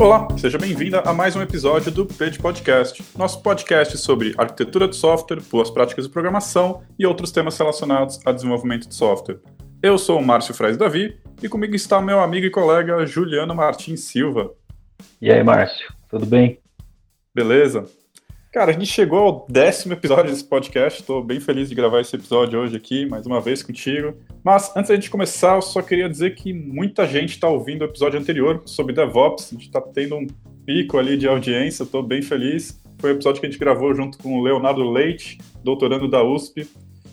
Olá, seja bem-vinda a mais um episódio do PED Podcast, nosso podcast sobre arquitetura de software, boas práticas de programação e outros temas relacionados a desenvolvimento de software. Eu sou o Márcio Frais Davi e comigo está meu amigo e colega Juliano Martins Silva. E aí, Márcio, tudo bem? Beleza? Cara, a gente chegou ao décimo episódio desse podcast. Estou bem feliz de gravar esse episódio hoje aqui, mais uma vez contigo. Mas antes da gente começar, eu só queria dizer que muita gente está ouvindo o episódio anterior sobre DevOps. A gente está tendo um pico ali de audiência, estou bem feliz. Foi o episódio que a gente gravou junto com o Leonardo Leite, doutorando da USP.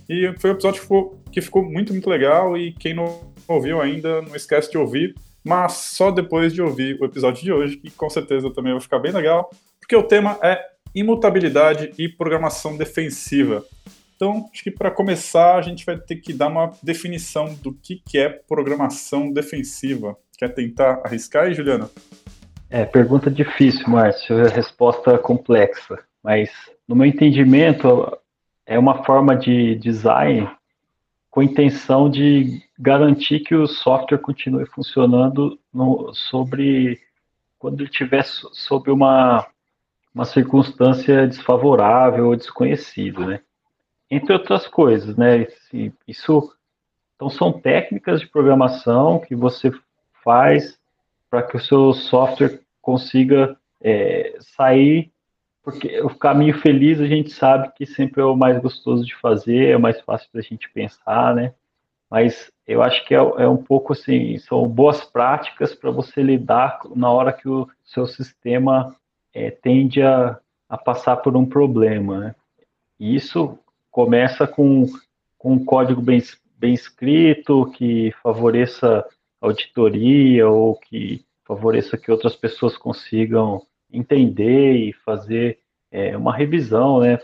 E foi um episódio que ficou, que ficou muito, muito legal. E quem não ouviu ainda, não esquece de ouvir. Mas só depois de ouvir o episódio de hoje, que com certeza também vai ficar bem legal, porque o tema é imutabilidade e programação defensiva. Então, acho que para começar, a gente vai ter que dar uma definição do que, que é programação defensiva. Quer tentar arriscar aí, Juliana? É, pergunta difícil, Márcio, é resposta complexa. Mas, no meu entendimento, é uma forma de design com intenção de garantir que o software continue funcionando no, sobre quando ele estiver sob uma uma circunstância desfavorável ou desconhecido, né? Entre outras coisas, né? Isso, então são técnicas de programação que você faz para que o seu software consiga é, sair, porque o caminho feliz a gente sabe que sempre é o mais gostoso de fazer, é o mais fácil da gente pensar, né? Mas eu acho que é, é um pouco assim, são boas práticas para você lidar na hora que o seu sistema é, tende a, a passar por um problema. Né? Isso começa com, com um código bem, bem escrito, que favoreça auditoria ou que favoreça que outras pessoas consigam entender e fazer é, uma revisão, né?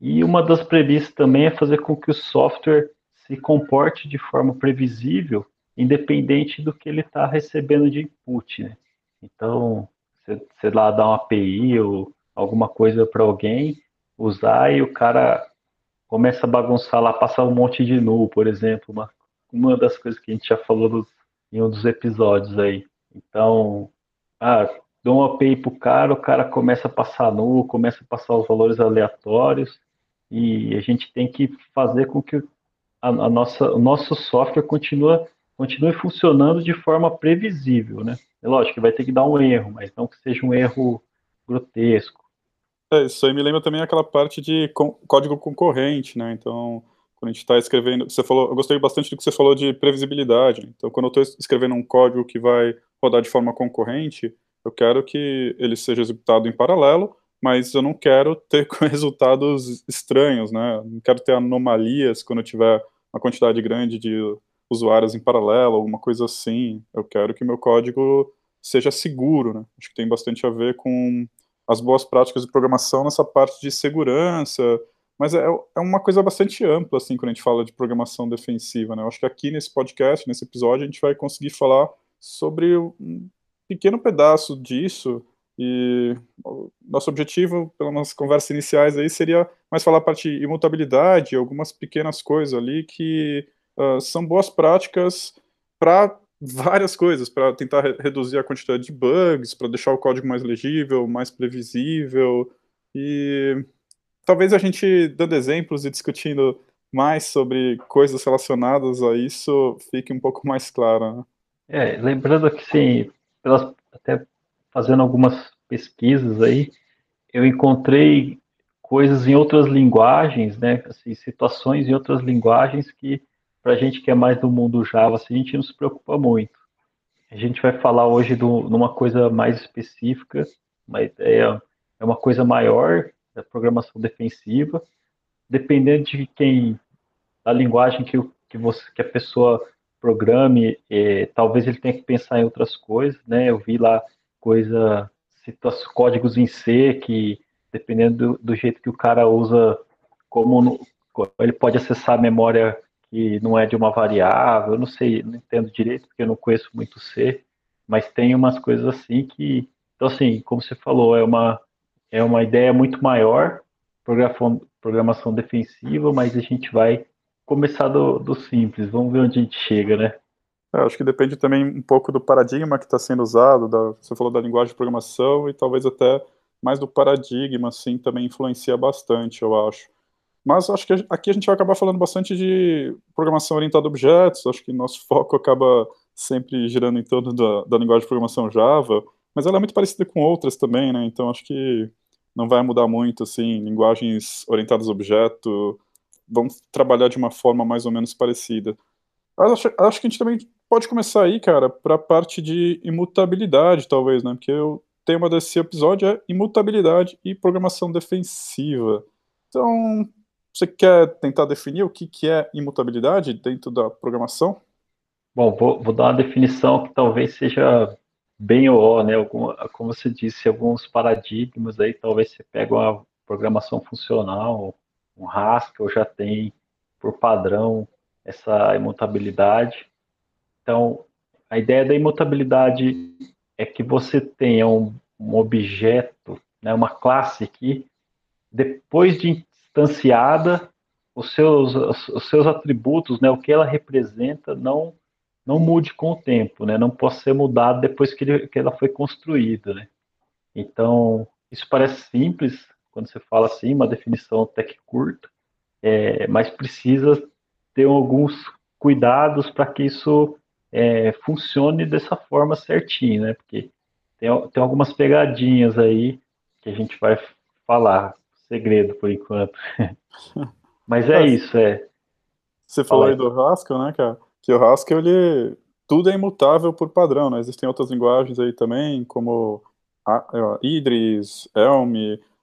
E uma das premissas também é fazer com que o software se comporte de forma previsível, independente do que ele está recebendo de input, né? Então, você lá dá uma API ou alguma coisa para alguém usar e o cara começa a bagunçar lá, passar um monte de nu, por exemplo, uma, uma das coisas que a gente já falou em um dos episódios aí. Então, ah, dou uma API pro cara, o cara começa a passar nu, começa a passar os valores aleatórios e a gente tem que fazer com que a, a nossa, o nosso software continue, continue funcionando de forma previsível, né? É lógico que vai ter que dar um erro, mas não que seja um erro grotesco. É, isso aí me lembra também aquela parte de código concorrente, né? Então, quando a gente está escrevendo, você falou, eu gostei bastante do que você falou de previsibilidade. Então, quando eu estou escrevendo um código que vai rodar de forma concorrente, eu quero que ele seja executado em paralelo, mas eu não quero ter resultados estranhos, né? Não quero ter anomalias quando eu tiver uma quantidade grande de usuários em paralelo, alguma coisa assim. Eu quero que meu código seja seguro, né? Acho que tem bastante a ver com as boas práticas de programação nessa parte de segurança, mas é, é uma coisa bastante ampla, assim, quando a gente fala de programação defensiva, né? Eu acho que aqui nesse podcast, nesse episódio, a gente vai conseguir falar sobre um pequeno pedaço disso, e nosso objetivo, pelas nossas conversas iniciais aí, seria mais falar a parte de imutabilidade, algumas pequenas coisas ali que uh, são boas práticas para várias coisas, para tentar re reduzir a quantidade de bugs, para deixar o código mais legível, mais previsível, e talvez a gente dando exemplos e discutindo mais sobre coisas relacionadas a isso fique um pouco mais claro. Né? É, lembrando que sim, pelas, até fazendo algumas pesquisas aí, eu encontrei coisas em outras linguagens, né, assim, situações em outras linguagens que para a gente que é mais do mundo Java, assim, a gente não se preocupa muito. A gente vai falar hoje de uma coisa mais específica, uma ideia, é uma coisa maior da programação defensiva, dependendo de quem, da linguagem que, que, você, que a pessoa programe, é, talvez ele tenha que pensar em outras coisas, né? Eu vi lá coisa, códigos em C que, dependendo do, do jeito que o cara usa, como ele pode acessar a memória que não é de uma variável, eu não sei, não entendo direito, porque eu não conheço muito C, mas tem umas coisas assim que, então assim, como você falou, é uma, é uma ideia muito maior, programação, defensiva, mas a gente vai começar do, do simples, vamos ver onde a gente chega, né? É, acho que depende também um pouco do paradigma que está sendo usado, da, você falou da linguagem de programação e talvez até mais do paradigma, assim, também influencia bastante, eu acho. Mas acho que aqui a gente vai acabar falando bastante de programação orientada a objetos, acho que nosso foco acaba sempre girando em torno da, da linguagem de programação Java, mas ela é muito parecida com outras também, né? Então acho que não vai mudar muito, assim, linguagens orientadas a objeto vão trabalhar de uma forma mais ou menos parecida. Acho, acho que a gente também pode começar aí, cara, para a parte de imutabilidade, talvez, né? Porque o tema desse episódio é imutabilidade e programação defensiva. Então, você quer tentar definir o que, que é imutabilidade dentro da programação? Bom, vou, vou dar uma definição que talvez seja bem ou né? Algum, como você disse, alguns paradigmas aí, talvez você pega uma programação funcional, um Haskell já tem por padrão essa imutabilidade. Então, a ideia da imutabilidade é que você tenha um, um objeto, né, uma classe que, depois de instanciada, os seus, os seus atributos, né, o que ela representa, não não mude com o tempo, né? Não possa ser mudado depois que, ele, que ela foi construída, né? Então, isso parece simples quando você fala assim, uma definição até que curta, é, mas precisa ter alguns cuidados para que isso é, funcione dessa forma certinho, né? Porque tem, tem algumas pegadinhas aí que a gente vai falar, segredo por enquanto. mas é isso, é. Você falou aí do Haskell, né, cara? Que o Haskell, ele, tudo é imutável por padrão, né? Existem outras linguagens aí também, como Idris, Elm,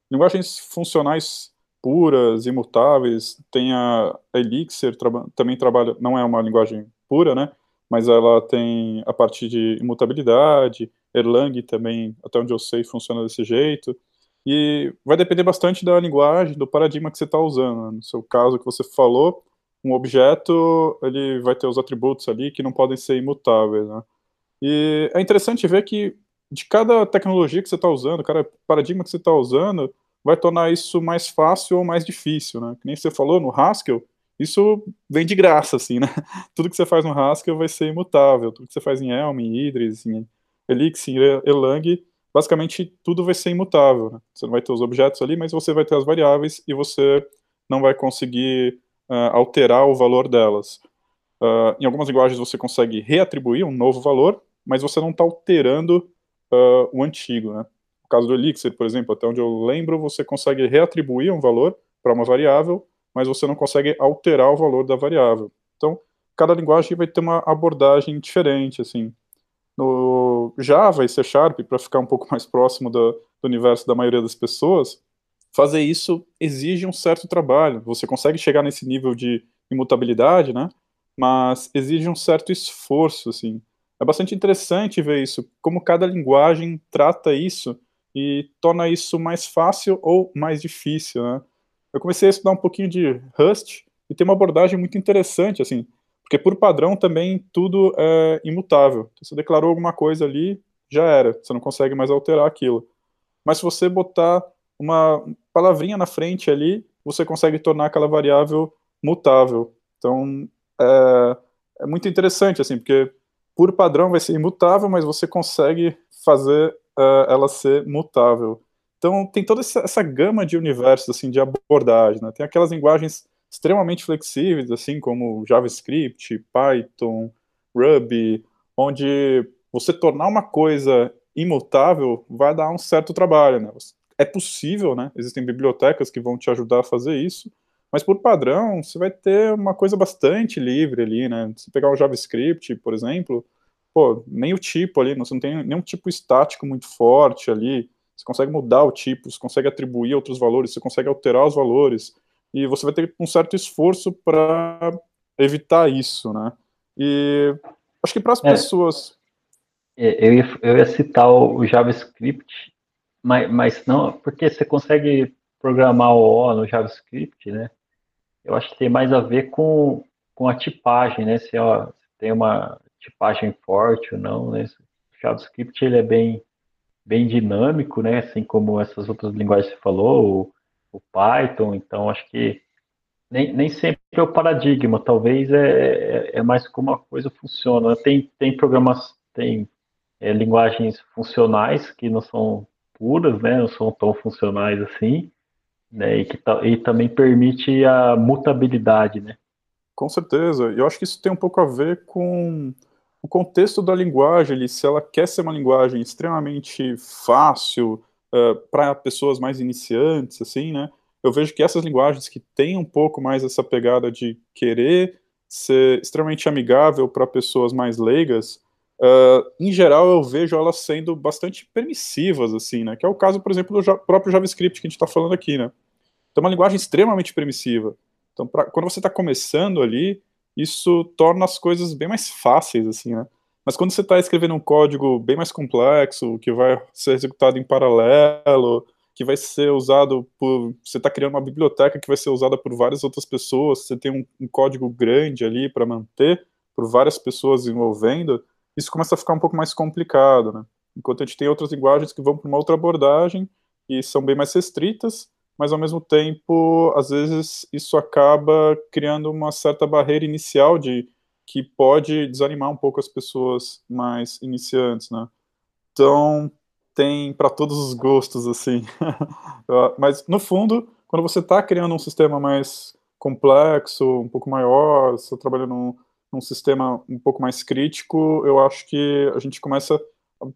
linguagens funcionais puras, imutáveis. Tem a Elixir, também trabalha, não é uma linguagem pura, né? Mas ela tem a parte de imutabilidade. Erlang também, até onde eu sei, funciona desse jeito. E vai depender bastante da linguagem, do paradigma que você está usando. Né? No seu caso que você falou, um objeto ele vai ter os atributos ali que não podem ser imutáveis, né? E é interessante ver que de cada tecnologia que você está usando, cada paradigma que você está usando, vai tornar isso mais fácil ou mais difícil, né? Que nem você falou no Haskell, isso vem de graça, assim, né? Tudo que você faz no Haskell vai ser imutável, tudo que você faz em Elm, em Idris, em Elixir, Erlang, basicamente tudo vai ser imutável, né? Você não vai ter os objetos ali, mas você vai ter as variáveis e você não vai conseguir uh, alterar o valor delas. Uh, em algumas linguagens você consegue reatribuir um novo valor, mas você não está alterando uh, o antigo, né? No caso do Elixir, por exemplo, até onde eu lembro, você consegue reatribuir um valor para uma variável, mas você não consegue alterar o valor da variável. Então, cada linguagem vai ter uma abordagem diferente, assim. No Java e C Sharp, para ficar um pouco mais próximo do, universo da maioria das pessoas, fazer isso exige um certo trabalho. Você consegue chegar nesse nível de imutabilidade, né? Mas exige um certo esforço, assim. É bastante interessante ver isso, como cada linguagem trata isso e torna isso mais fácil ou mais difícil, né? Eu comecei a estudar um pouquinho de Rust e tem uma abordagem muito interessante, assim, porque por padrão também tudo é imutável. Então, você declarou alguma coisa ali, já era, você não consegue mais alterar aquilo. Mas se você botar uma palavrinha na frente ali, você consegue tornar aquela variável mutável. Então, é, é muito interessante, assim, porque por padrão vai ser imutável, mas você consegue fazer uh, ela ser mutável. Então, tem toda essa, essa, gama de universos, assim, de abordagem, né? Tem aquelas linguagens extremamente flexíveis, assim, como JavaScript, Python, Ruby, onde você tornar uma coisa imutável vai dar um certo trabalho, né? É possível, né? Existem bibliotecas que vão te ajudar a fazer isso, mas por padrão, você vai ter uma coisa bastante livre ali, né? Se pegar o JavaScript, por exemplo, pô, nem o tipo ali, você não tem nenhum tipo estático muito forte ali. Você consegue mudar o tipo, você consegue atribuir outros valores, você consegue alterar os valores, e você vai ter um certo esforço para evitar isso, né? E acho que para as é, pessoas. É, eu ia, eu ia citar o JavaScript mas, mas não, porque você consegue programar o O no JavaScript, né? Eu acho que tem mais a ver com, com a tipagem, né? Se ó, tem uma tipagem forte ou não, né? O JavaScript ele é bem, bem dinâmico, né? Assim como essas outras linguagens que você falou, o, Python. Então, acho que nem, nem sempre é o paradigma, talvez é, é, é mais como a coisa funciona. Tem, tem programas, tem é, linguagens funcionais que não são puras, né, não são tão funcionais assim, né, e que e também permite a mutabilidade, né. Com certeza, eu acho que isso tem um pouco a ver com o contexto da linguagem, se ela quer ser uma linguagem extremamente fácil uh, para pessoas mais iniciantes, assim, né, eu vejo que essas linguagens que têm um pouco mais essa pegada de querer ser extremamente amigável para pessoas mais leigas, uh, em geral eu vejo elas sendo bastante permissivas, assim, né? Que é o caso, por exemplo, do próprio JavaScript que a gente está falando aqui, né? Então, é uma linguagem extremamente permissiva. Então, pra, quando você está começando ali, isso torna as coisas bem mais fáceis, assim, né? Mas quando você está escrevendo um código bem mais complexo, que vai ser executado em paralelo, que vai ser usado por. Você está criando uma biblioteca que vai ser usada por várias outras pessoas, você tem um, um código grande ali para manter, por várias pessoas envolvendo, isso começa a ficar um pouco mais complicado, né? Enquanto a gente tem outras linguagens que vão para uma outra abordagem e são bem mais restritas, mas ao mesmo tempo, às vezes, isso acaba criando uma certa barreira inicial de que pode desanimar um pouco as pessoas mais iniciantes, né? Então, tem para todos os gostos, assim. Mas, no fundo, quando você está criando um sistema mais complexo, um pouco maior, você está trabalhando num, num, sistema um pouco mais crítico, eu acho que a gente começa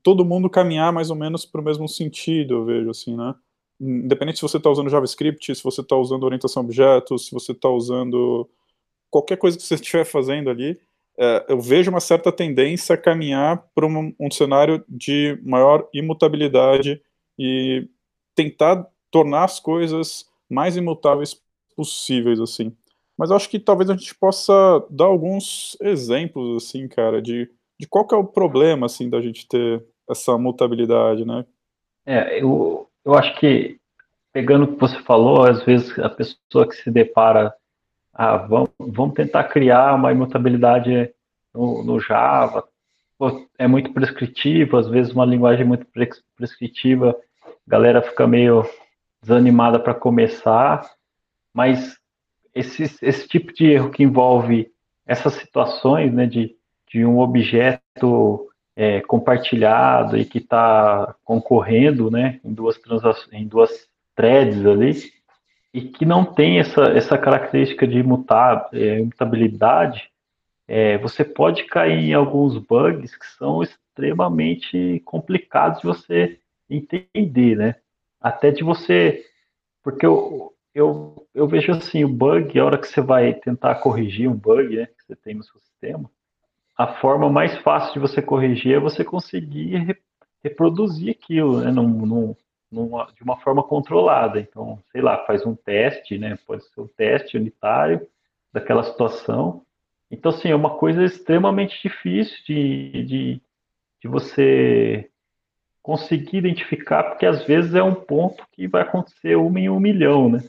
todo mundo caminhar mais ou menos para o mesmo sentido, eu vejo, assim, né? Independente se você está usando JavaScript, se você está usando orientação a objetos, se você está usando qualquer coisa que você estiver fazendo ali, é, eu vejo uma certa tendência a caminhar para um, um, cenário de maior imutabilidade e tentar tornar as coisas mais imutáveis possíveis, assim. Mas acho que talvez a gente possa dar alguns exemplos, assim, cara, de, de qual que é o problema, assim, da gente ter essa mutabilidade, né? É, eu, eu acho que, pegando o que você falou, às vezes a pessoa que se depara ah, vamos, vamos tentar criar uma imutabilidade no, no Java. Pô, é muito prescritivo, às vezes uma linguagem muito prescritiva, a galera fica meio desanimada para começar, mas esse, esse tipo de erro que envolve essas situações, né, de, de um objeto é, compartilhado e que está concorrendo, né, em duas em duas threads ali, e que não tem essa, essa característica de imutar, é, imutabilidade, é, você pode cair em alguns bugs que são extremamente complicados de você entender, né? Até de você. Porque eu, eu, eu vejo assim, o bug, a hora que você vai tentar corrigir um bug né, que você tem no seu sistema, a forma mais fácil de você corrigir é você conseguir re, reproduzir aquilo, né? Num, num, numa, de uma forma controlada. Então, sei lá, faz um teste, né? Pode ser um teste unitário daquela situação. Então, assim, é uma coisa extremamente difícil de, de, de você conseguir identificar, porque às vezes é um ponto que vai acontecer uma em um milhão, né?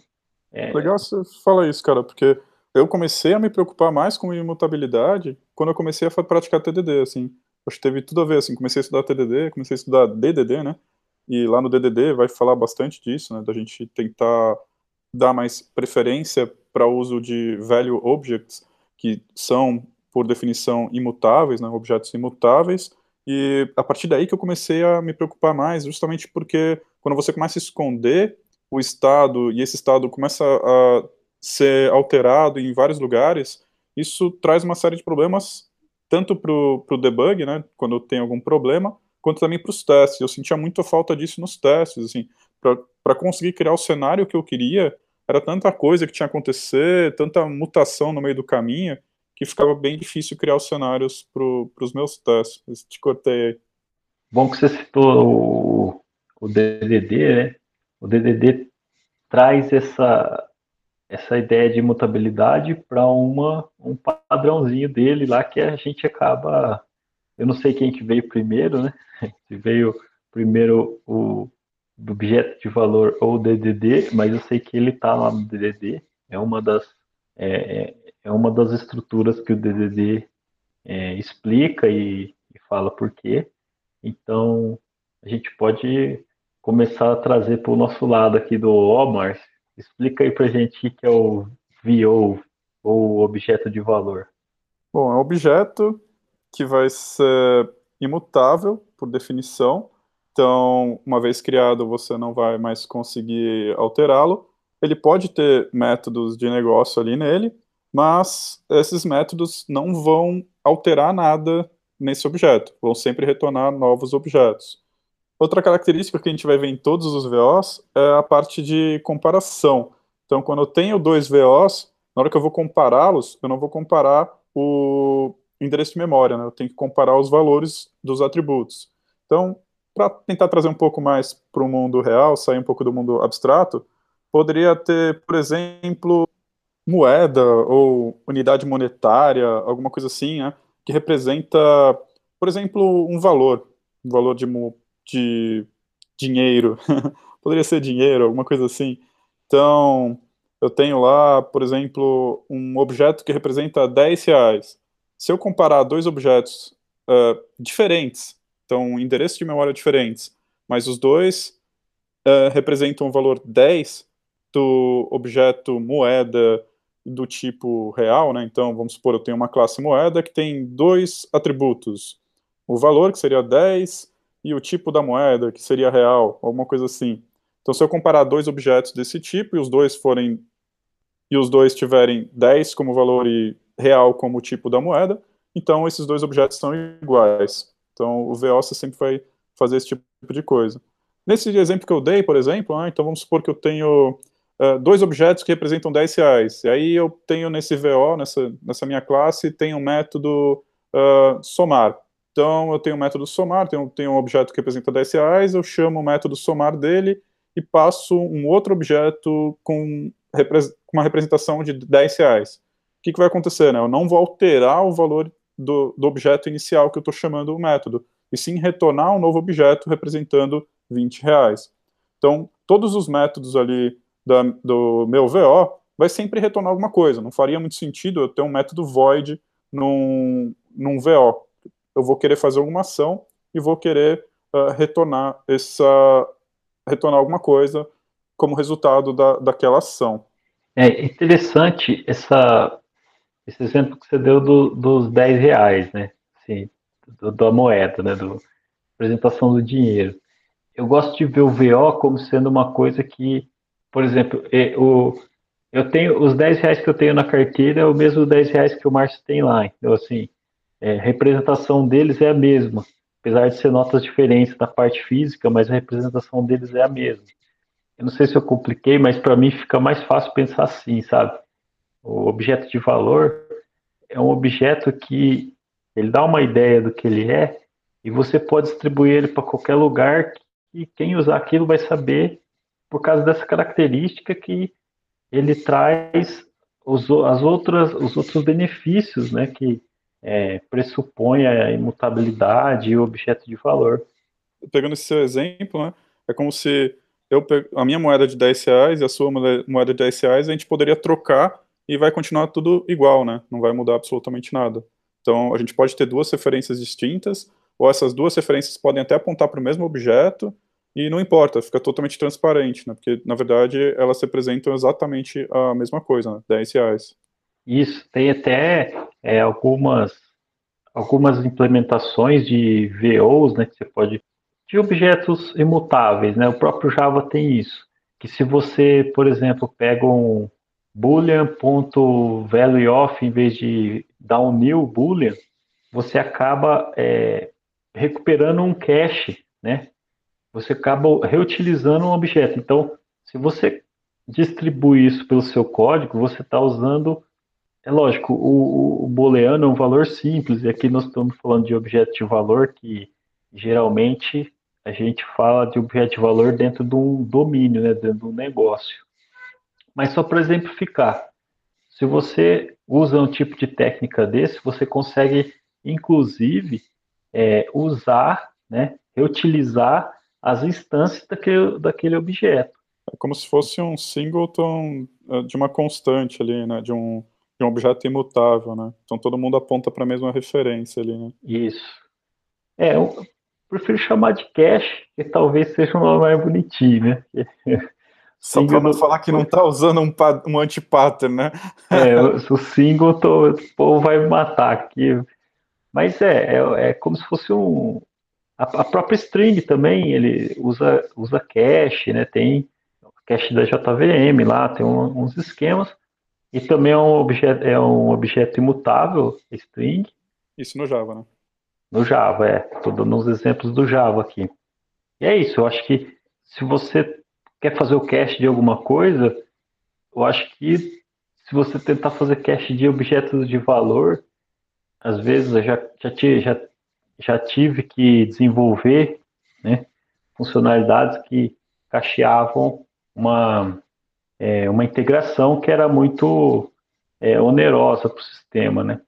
É... Legal você falar isso, cara, porque eu comecei a me preocupar mais com imutabilidade quando eu comecei a praticar TDD, assim. Acho que teve tudo a ver, assim, comecei a estudar TDD, comecei a estudar DDD, né? E lá no DDD vai falar bastante disso, né, da gente tentar dar mais preferência para uso de value objects, que são, por definição, imutáveis, né, objetos imutáveis, e a partir daí que eu comecei a me preocupar mais, justamente porque quando você começa a esconder o estado, e esse estado começa a ser alterado em vários lugares, isso traz uma série de problemas, tanto para o debug, né, quando tem algum problema, quanto também para os testes. Eu sentia muita falta disso nos testes, assim, para conseguir criar o cenário que eu queria, era tanta coisa que tinha acontecer, tanta mutação no meio do caminho, que ficava bem difícil criar os cenários para os meus testes. Te cortei aí. Bom que você citou o, o DDD, né? O DDD traz essa, essa ideia de mutabilidade para uma um padrãozinho dele lá que a gente acaba eu não sei quem que veio primeiro, né? Se veio primeiro o objeto de valor ou DDD, mas eu sei que ele está lá no DDD. É uma das é, é, uma das estruturas que o DDD é, explica e, e fala por quê. Então a gente pode começar a trazer para o nosso lado aqui do Omar. Explica aí para a gente o que é o VO ou objeto de valor? Bom, é objeto que vai ser imutável por definição. Então, uma vez criado, você não vai mais conseguir alterá-lo. Ele pode ter métodos de negócio ali nele, mas esses métodos não vão alterar nada nesse objeto, vão sempre retornar novos objetos. Outra característica que a gente vai ver em todos os VOs é a parte de comparação. Então, quando eu tenho dois VOs, na hora que eu vou compará-los, eu não vou comparar o endereço de memória, né? eu tenho que comparar os valores dos atributos. Então, para tentar trazer um pouco mais para o mundo real, sair um pouco do mundo abstrato, poderia ter, por exemplo, moeda ou unidade monetária, alguma coisa assim, né? que representa, por exemplo, um valor, um valor de, de dinheiro, poderia ser dinheiro, alguma coisa assim. Então, eu tenho lá, por exemplo, um objeto que representa 10 reais. Se eu comparar dois objetos uh, diferentes, então endereços de memória diferentes, mas os dois uh, representam o valor 10 do objeto moeda do tipo real, né? Então, vamos supor, eu tenho uma classe moeda que tem dois atributos. O valor, que seria 10, e o tipo da moeda, que seria real, alguma coisa assim. Então, se eu comparar dois objetos desse tipo e os dois forem e os dois tiverem 10 como valor e real como tipo da moeda, então esses dois objetos são iguais. Então, o VO sempre vai fazer esse tipo de coisa. Nesse exemplo que eu dei, por exemplo, ah, então vamos supor que eu tenho uh, dois objetos que representam 10 reais. E aí eu tenho nesse VO, nessa, nessa minha classe, tem um método uh, somar. Então eu tenho o um método somar, tenho, tenho um objeto que representa 10 reais, eu chamo o método somar dele e passo um outro objeto com uma representação de 10 reais. Que, que vai acontecer? Né? Eu não vou alterar o valor do, do objeto inicial que eu estou chamando o método, e sim retornar um novo objeto representando 20 reais. Então, todos os métodos ali da, do meu VO vai sempre retornar alguma coisa. Não faria muito sentido eu ter um método void num, num VO. Eu vou querer fazer alguma ação e vou querer uh, retornar essa retornar alguma coisa como resultado da, daquela ação. É interessante essa, esse exemplo que você deu do, dos 10 reais, né? Assim, do, da moeda, né? Do apresentação do dinheiro. Eu gosto de ver o VO como sendo uma coisa que por exemplo, o, eu tenho os 10 reais que eu tenho na carteira é o mesmo 10 reais que o Márcio tem lá. Então, assim, é, a representação deles é a mesma. Apesar de ser notas diferentes da parte física, mas a representação deles é a mesma. Eu não sei se eu compliquei, mas para mim fica mais fácil pensar assim, sabe? O objeto de valor é um objeto que ele dá uma ideia do que ele é e você pode distribuir ele para qualquer lugar e quem usar aquilo vai saber por causa dessa característica que ele traz os, as outras, os outros benefícios né, que é, pressupõe a imutabilidade e o objeto de valor. Pegando esse seu exemplo, né, é como se eu a minha moeda de 10 reais e a sua moeda de 10 reais, a gente poderia trocar e vai continuar tudo igual, né? Não vai mudar absolutamente nada. Então, a gente pode ter duas referências distintas, ou essas duas referências podem até apontar para o mesmo objeto, e não importa, fica totalmente transparente, né? Porque, na verdade, elas representam exatamente a mesma coisa, né? 10 reais. Isso, tem até é, algumas, algumas implementações de VOs, né? Que você pode. de objetos imutáveis, né? O próprio Java tem isso. Que se você, por exemplo, pega um boolean.valueOf em vez de dar um new boolean, você acaba é, recuperando um cache, né? você acaba reutilizando um objeto. Então, se você distribui isso pelo seu código, você está usando. É lógico, o, o booleano é um valor simples, e aqui nós estamos falando de objeto de valor, que geralmente a gente fala de objeto de valor dentro de um domínio, né, dentro de um negócio. Mas só para exemplificar, se você usa um tipo de técnica desse, você consegue, inclusive, é, usar, né, reutilizar as instâncias daquele, daquele objeto. É como se fosse um singleton eh, de uma constante ali, né? De um, de um objeto imutável, né? Então todo mundo aponta para a mesma referência ali, né? Isso. É, eu prefiro chamar de cache, que talvez seja um nome mais bonitinho, né? Só para não falar que não está usando um, um anti-pattern, né? É, o, single tô, o povo vai me matar aqui. Mas é, é, é como se fosse um. A, a, própria string também, ele usa, usa cache, né? Tem cache da JVM lá, tem um, uns esquemas. E também é um objeto, é um objeto imutável, string. Isso no Java, né? No Java, é. Estou dando uns exemplos do Java aqui. E é isso, eu acho que se você quer fazer o cache de alguma coisa, eu acho que se você tentar fazer cache de objetos de valor, às vezes eu já, já, já, já tive que desenvolver né, funcionalidades que cacheavam uma, é, uma integração que era muito é, onerosa para o sistema. Né?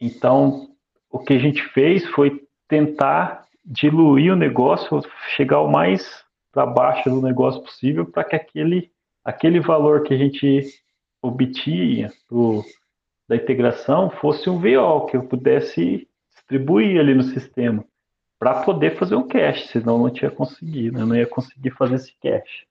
Então, o que a gente fez foi tentar diluir o negócio, chegar o mais para baixo do negócio possível, para que aquele, aquele valor que a gente obtinha do, da integração fosse um VO, que eu pudesse distribuir ali no sistema, para poder fazer um cache, senão não tinha conseguido, eu não ia conseguir fazer esse cache.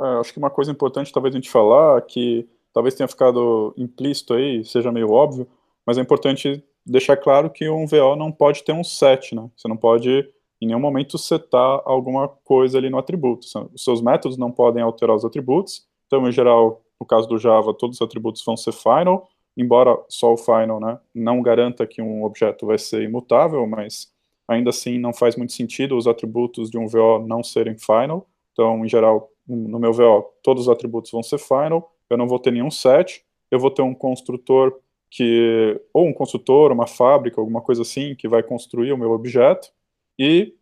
É, acho que uma coisa importante talvez a gente falar, que talvez tenha ficado implícito aí, seja meio óbvio, mas é importante deixar claro que um VO não pode ter um set, né? Você não pode em nenhum momento setar alguma coisa ali no atributo. Os seus métodos não podem alterar os atributos. Então, em geral, no caso do Java, todos os atributos vão ser final, embora só o final né, não garanta que um objeto vai ser imutável, mas ainda assim não faz muito sentido os atributos de um VO não serem final. Então, em geral, no meu VO, todos os atributos vão ser final, eu não vou ter nenhum set, eu vou ter um construtor que, ou um construtor, uma fábrica, alguma coisa assim, que vai construir o meu objeto, e,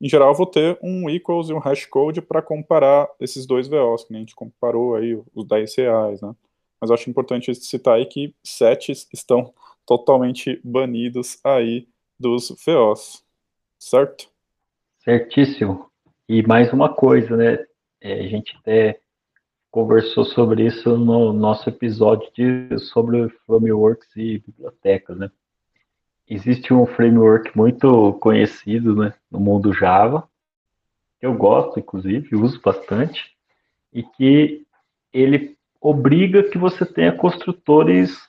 em geral, vou ter um equals e um hashcode para comparar esses dois VOs, que a gente comparou aí, os 10 reais, né? Mas eu acho importante citar aí que sets estão totalmente banidos aí dos VOs, certo? Certíssimo. E mais uma coisa, né? É, a gente até conversou sobre isso no nosso episódio de, sobre frameworks e bibliotecas, né? Existe um framework muito conhecido né, no mundo Java, que eu gosto, inclusive, uso bastante, e que ele obriga que você tenha construtores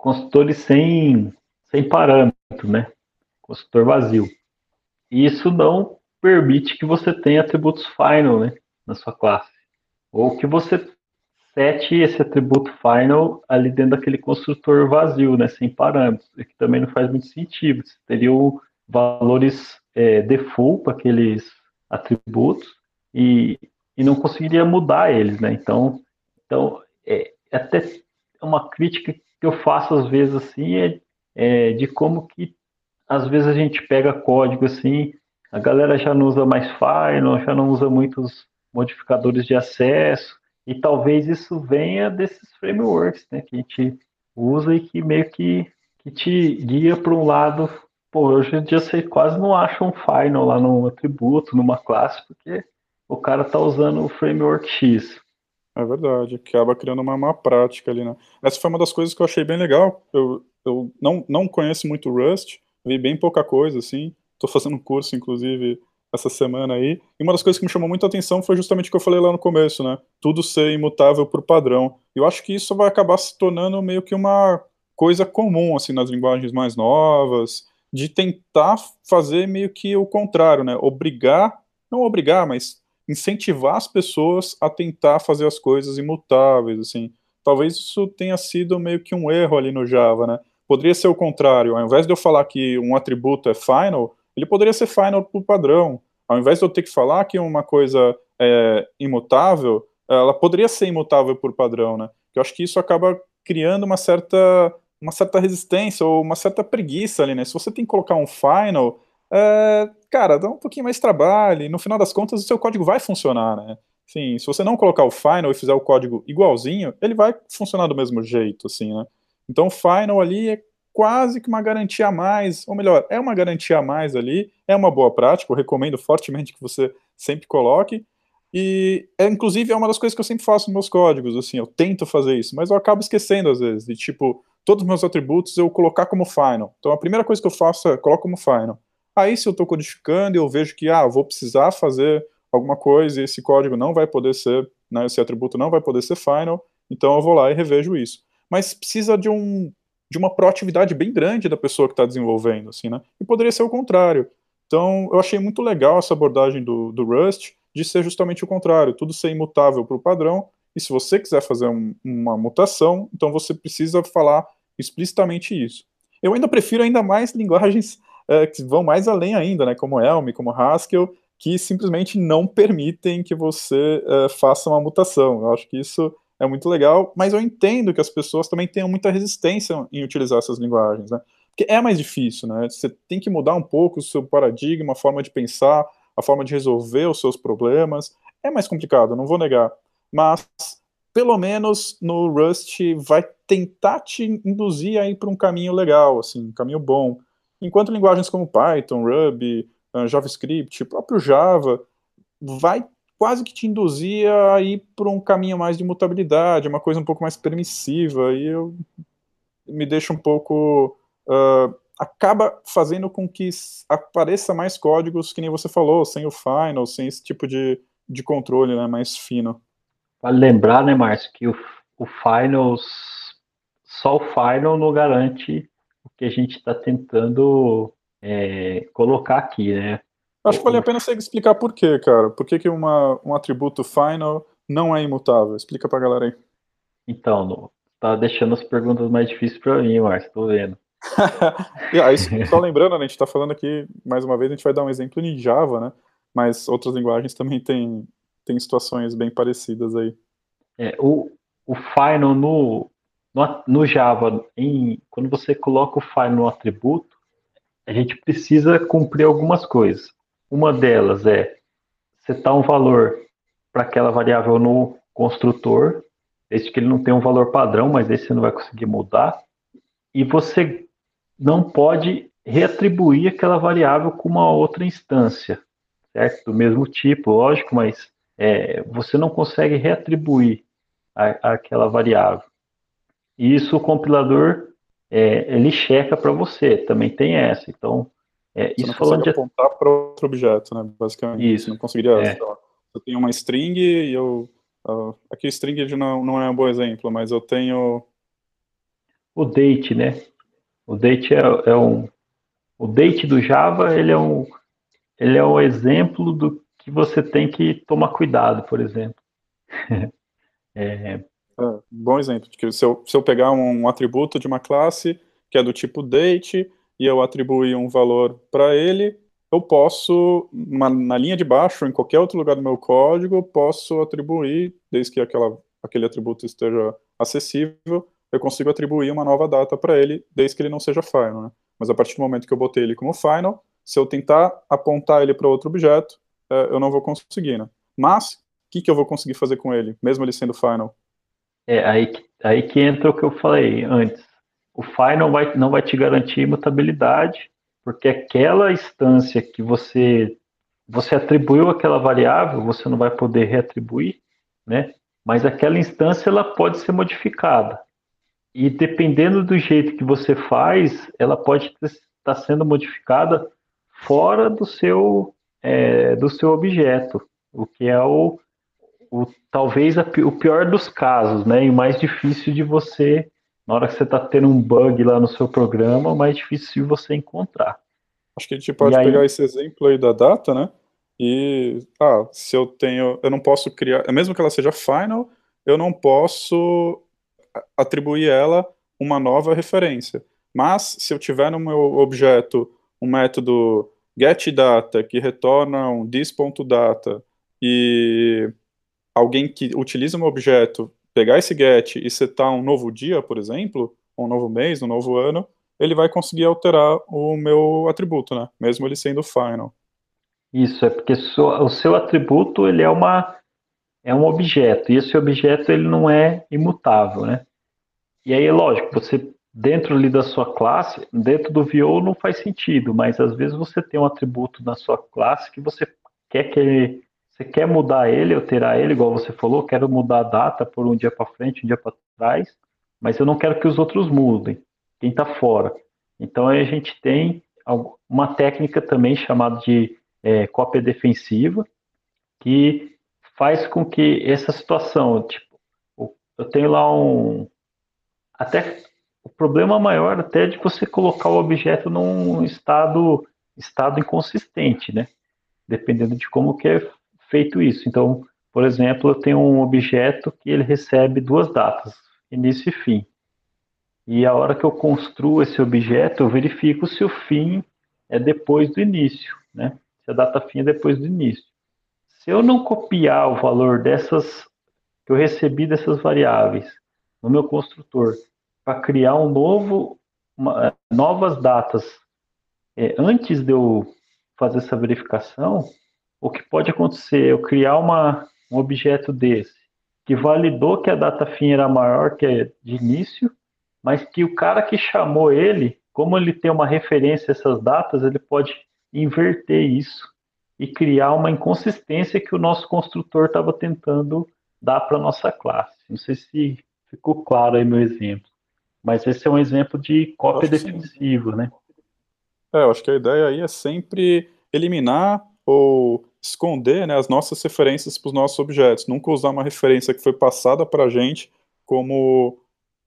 construtores sem, sem parâmetro, né? Construtor vazio. E isso não permite que você tenha atributos final né, na sua classe. Ou que você sete esse atributo final ali dentro daquele construtor vazio, né, sem parâmetros, que também não faz muito sentido. Você teria valores é, default para aqueles atributos e, e não conseguiria mudar eles, né? Então, então é, é até uma crítica que eu faço às vezes assim é, é de como que às vezes a gente pega código assim, a galera já não usa mais final, já não usa muitos modificadores de acesso, e talvez isso venha desses frameworks, né, que a gente usa e que meio que, que te guia para um lado. Pô, hoje em dia você quase não acha um final lá num atributo, numa classe, porque o cara tá usando o framework X. É verdade, acaba criando uma má prática ali, né? Essa foi uma das coisas que eu achei bem legal. Eu, eu não, não conheço muito Rust, vi bem pouca coisa, assim. Tô fazendo um curso, inclusive, essa semana aí. E uma das coisas que me chamou muita atenção foi justamente o que eu falei lá no começo, né? Tudo ser imutável por padrão. Eu acho que isso vai acabar se tornando meio que uma coisa comum, assim, nas linguagens mais novas, de tentar fazer meio que o contrário, né? Obrigar, não obrigar, mas incentivar as pessoas a tentar fazer as coisas imutáveis, assim. Talvez isso tenha sido meio que um erro ali no Java, né? Poderia ser o contrário, ao invés de eu falar que um atributo é final, ele poderia ser final por padrão. Ao invés de eu ter que falar que uma coisa é imutável, ela poderia ser imutável por padrão, né? Eu acho que isso acaba criando uma certa, uma certa resistência ou uma certa preguiça ali, né? Se você tem que colocar um final, é, cara, dá um pouquinho mais de trabalho, e no final das contas o seu código vai funcionar, né? Sim, se você não colocar o final e fizer o código igualzinho, ele vai funcionar do mesmo jeito, assim, né? Então final ali é quase que uma garantia a mais, ou melhor, é uma garantia a mais ali, é uma boa prática, eu recomendo fortemente que você sempre coloque, e é, inclusive é uma das coisas que eu sempre faço nos meus códigos, assim, eu tento fazer isso, mas eu acabo esquecendo às vezes, de tipo, todos os meus atributos eu colocar como final. Então a primeira coisa que eu faço é coloco como final. Aí se eu estou codificando e eu vejo que, ah, vou precisar fazer alguma coisa e esse código não vai poder ser né? Esse atributo não vai poder ser final, então eu vou lá e revejo isso. Mas precisa de um de uma proatividade bem grande da pessoa que está desenvolvendo, assim, né? E poderia ser o contrário. Então, eu achei muito legal essa abordagem do, do Rust de ser justamente o contrário, tudo ser imutável para o padrão, e se você quiser fazer um, uma mutação, então você precisa falar explicitamente isso. Eu ainda prefiro ainda mais linguagens é, que vão mais além ainda, né, como Elm, como Haskell, que simplesmente não permitem que você é, faça uma mutação. Eu acho que isso é muito legal, mas eu entendo que as pessoas também tenham muita resistência em utilizar essas linguagens, né? Porque é mais difícil, né? Você tem que mudar um pouco o seu paradigma, a forma de pensar, a forma de resolver os seus problemas. É mais complicado, não vou negar. Mas, pelo menos no Rust, vai tentar te induzir aí para um caminho legal, assim, um caminho bom. Enquanto linguagens como Python, Ruby, ah, JavaScript, próprio Java, vai quase que te induzir a ir por um caminho mais de mutabilidade, uma coisa um pouco mais permissiva, e eu me deixa um pouco uh, acaba fazendo com que apareça mais códigos, que nem você falou, sem o final, sem esse tipo de, de controle né, mais fino. Vale lembrar, né, Márcio, que o, o final, só o final não garante o que a gente está tentando é, colocar aqui, né? Acho que vale a pena você explicar por quê, cara. Por que, que uma, um atributo final não é imutável? Explica pra galera aí. Então, tá deixando as perguntas mais difíceis para mim, Márcio, tô vendo. aí, só lembrando, né, a gente está falando aqui, mais uma vez, a gente vai dar um exemplo em Java, né? Mas outras linguagens também têm tem situações bem parecidas aí. É, o, o final no, no, no Java, em, quando você coloca o final no atributo, a gente precisa cumprir algumas coisas. Uma delas é setar um valor para aquela variável no construtor, desde que ele não tem um valor padrão, mas esse você não vai conseguir mudar. E você não pode reatribuir aquela variável com uma outra instância, certo? Do mesmo tipo, lógico, mas é, você não consegue reatribuir a, aquela variável. E isso o compilador é, ele checa para você, também tem essa. Então, é, você isso não falando de apontar para outro objeto, né? Basicamente, isso. Você não conseguiria. É. Eu tenho uma string e eu uh, aqui string não, não é um bom exemplo, mas eu tenho o date, né? O date é, é um o date do Java, ele é um ele é um exemplo do que você tem que tomar cuidado, por exemplo. é... É, bom exemplo, que se eu, se eu pegar um atributo de uma classe que é do tipo date e eu atribuir um valor para ele, eu posso, na linha de baixo, em qualquer outro lugar do meu código, posso atribuir, desde que aquela, aquele atributo esteja acessível, eu consigo atribuir uma nova data para ele, desde que ele não seja final. Né? Mas a partir do momento que eu botei ele como final, se eu tentar apontar ele para outro objeto, é, eu não vou conseguir. Né? Mas, o que, que eu vou conseguir fazer com ele, mesmo ele sendo final? É aí, aí que entra o que eu falei antes. O final vai, não vai te garantir imutabilidade, porque aquela instância que você você atribuiu aquela variável, você não vai poder reatribuir, né? Mas aquela instância ela pode ser modificada. E dependendo do jeito que você faz, ela pode estar tá sendo modificada fora do seu, é, do seu objeto, o que é o, o talvez a, o pior dos casos, né? E o mais difícil de você, na hora que você está tendo um bug lá no seu programa, mais difícil você encontrar. Acho que a gente pode pegar esse exemplo aí da data, né? E, ah, se eu tenho, eu não posso criar, mesmo que ela seja final, eu não posso atribuir ela uma nova referência. Mas, se eu tiver no meu objeto um método getData que retorna um this.data e alguém que utiliza um objeto pegar esse get e setar um novo dia, por exemplo, um novo mês, um novo ano, ele vai conseguir alterar o meu atributo, né? Mesmo ele sendo final. Isso, é porque o seu atributo ele é uma é um objeto, e esse objeto ele não é imutável, né? E aí, lógico, você dentro ali da sua classe, dentro do VO não faz sentido, mas às vezes você tem um atributo na sua classe que você quer que ele, você quer mudar ele, alterar ele, igual você falou, quero mudar a data por um dia para frente, um dia para trás, mas eu não quero que os outros mudem, quem está fora. Então a gente tem uma técnica também chamada de é, cópia defensiva, que faz com que essa situação, tipo, eu tenho lá um. Até o problema maior até é de você colocar o objeto num estado, estado inconsistente, né? Dependendo de como que é feito isso. Então, por exemplo, eu tenho um objeto que ele recebe duas datas, início e fim. E a hora que eu construo esse objeto, eu verifico se o fim é depois do início, né? Se a data fim é depois do início. Se eu não copiar o valor dessas que eu recebi dessas variáveis no meu construtor para criar um novo, uma, novas datas é, antes de eu fazer essa verificação, o que pode acontecer? Eu criar uma, um objeto desse que validou que a data fim era maior que a de início, mas que o cara que chamou ele, como ele tem uma referência a essas datas, ele pode inverter isso e criar uma inconsistência que o nosso construtor estava tentando dar para a nossa classe. Não sei se ficou claro aí meu exemplo, mas esse é um exemplo de cópia defensiva, né? É, eu acho que a ideia aí é sempre eliminar ou esconder né, as nossas referências para os nossos objetos, nunca usar uma referência que foi passada para a gente como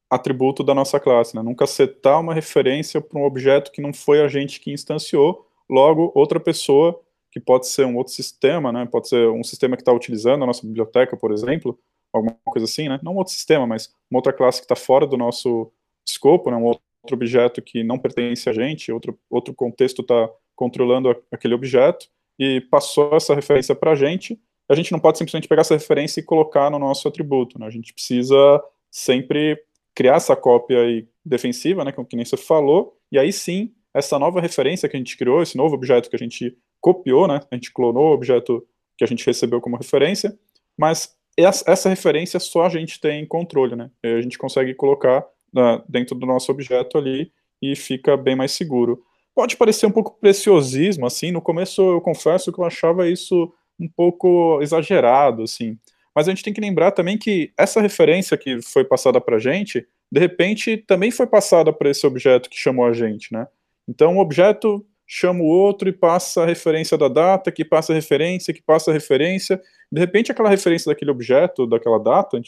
atributo da nossa classe, né? nunca setar uma referência para um objeto que não foi a gente que instanciou, logo outra pessoa, que pode ser um outro sistema, né? pode ser um sistema que está utilizando a nossa biblioteca, por exemplo, alguma coisa assim, né? não um outro sistema, mas uma outra classe que está fora do nosso escopo, né? um outro objeto que não pertence a gente, outro, outro contexto está controlando aquele objeto, e passou essa referência para a gente, a gente não pode simplesmente pegar essa referência e colocar no nosso atributo, né? A gente precisa sempre criar essa cópia aí defensiva, né, como que nem você falou, e aí sim, essa nova referência que a gente criou, esse novo objeto que a gente copiou, né, a gente clonou o objeto que a gente recebeu como referência, mas essa referência só a gente tem controle, né, a gente consegue colocar né, dentro do nosso objeto ali e fica bem mais seguro pode parecer um pouco preciosismo, assim, no começo eu confesso que eu achava isso um pouco exagerado, assim, mas a gente tem que lembrar também que essa referência que foi passada para a gente, de repente também foi passada para esse objeto que chamou a gente, né? Então o objeto chama o outro e passa a referência da data, que passa a referência, que passa a referência, de repente aquela referência daquele objeto, daquela data,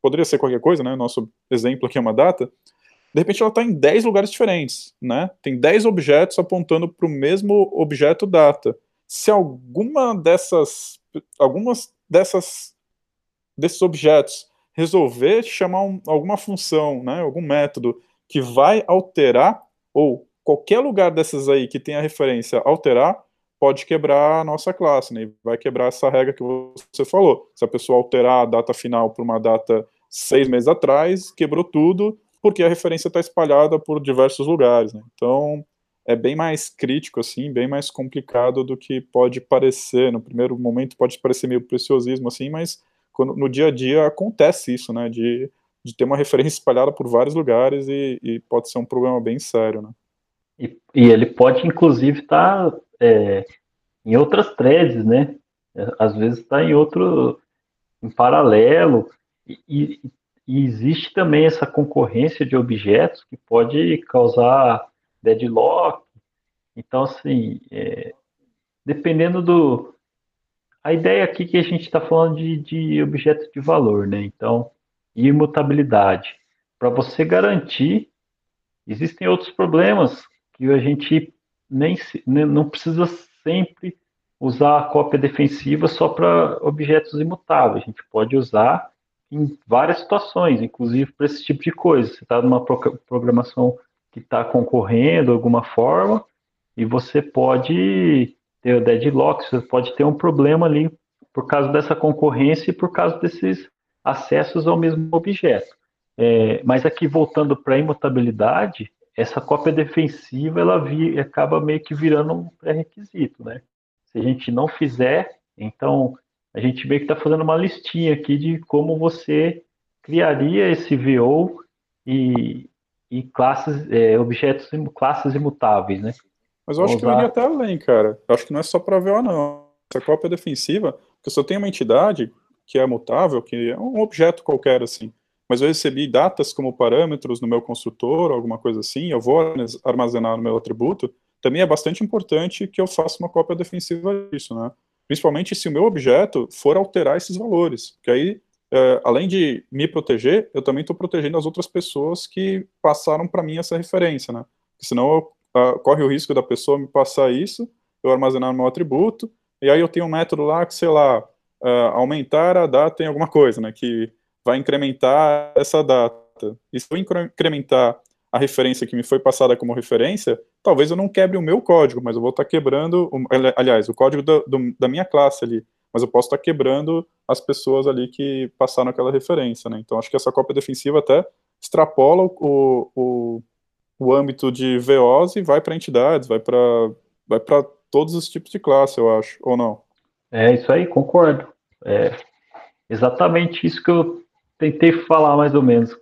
poderia ser qualquer coisa, né? Nosso exemplo aqui é uma data, de repente ela está em 10 lugares diferentes, né? Tem 10 objetos apontando para o mesmo objeto data. Se alguma dessas, algumas dessas, desses objetos resolver chamar um, alguma função, né, algum método que vai alterar, ou qualquer lugar dessas aí que tem a referência alterar, pode quebrar a nossa classe, né? Vai quebrar essa regra que você falou. Se a pessoa alterar a data final para uma data seis meses atrás, quebrou tudo, porque a referência está espalhada por diversos lugares, né? Então, é bem mais crítico, assim, bem mais complicado do que pode parecer. No primeiro momento pode parecer meio preciosismo, assim, mas quando, no dia a dia acontece isso, né? De, de ter uma referência espalhada por vários lugares e, e pode ser um problema bem sério, né? E, e ele pode, inclusive, estar tá, é, em outras threads, né? Às vezes está em outro, em paralelo. E, e, e existe também essa concorrência de objetos que pode causar deadlock. Então, assim, é, dependendo do. A ideia aqui que a gente está falando de, de objetos de valor, né? Então, imutabilidade. Para você garantir, existem outros problemas que a gente nem não precisa sempre usar a cópia defensiva só para objetos imutáveis. A gente pode usar em várias situações, inclusive para esse tipo de coisa. Você está numa programação que está concorrendo de alguma forma e você pode ter deadlock, você pode ter um problema ali por causa dessa concorrência e por causa desses acessos ao mesmo objeto. É, mas aqui voltando para a imutabilidade, essa cópia defensiva ela vi, acaba meio que virando um pré-requisito, né? Se a gente não fizer, então a gente meio que está fazendo uma listinha aqui de como você criaria esse VO e, e classes, é, objetos, classes imutáveis, né? Mas eu acho que eu iria até além, cara. Eu acho que não é só para VO, não. Essa cópia defensiva, porque se eu tenho uma entidade que é mutável, que é um objeto qualquer, assim, mas eu recebi datas como parâmetros no meu construtor, alguma coisa assim, eu vou armazenar no meu atributo, também é bastante importante que eu faça uma cópia defensiva disso, né? Principalmente se o meu objeto for alterar esses valores, porque aí, é, além de me proteger, eu também estou protegendo as outras pessoas que passaram para mim essa referência, né? Senão uh, corre o risco da pessoa me passar isso, eu armazenar no meu atributo, e aí eu tenho um método lá que, sei lá, uh, aumentar a data em alguma coisa, né? Que vai incrementar essa data. E se eu incrementar a referência que me foi passada como referência, talvez eu não quebre o meu código, mas eu vou estar quebrando, aliás, o código do, do, da minha classe ali, mas eu posso estar quebrando as pessoas ali que passaram aquela referência, né? Então acho que essa cópia defensiva até extrapola o, o, o âmbito de VOs e vai para entidades, vai para vai para todos os tipos de classe, eu acho, ou não? É isso aí, concordo. É exatamente isso que eu tentei falar mais ou menos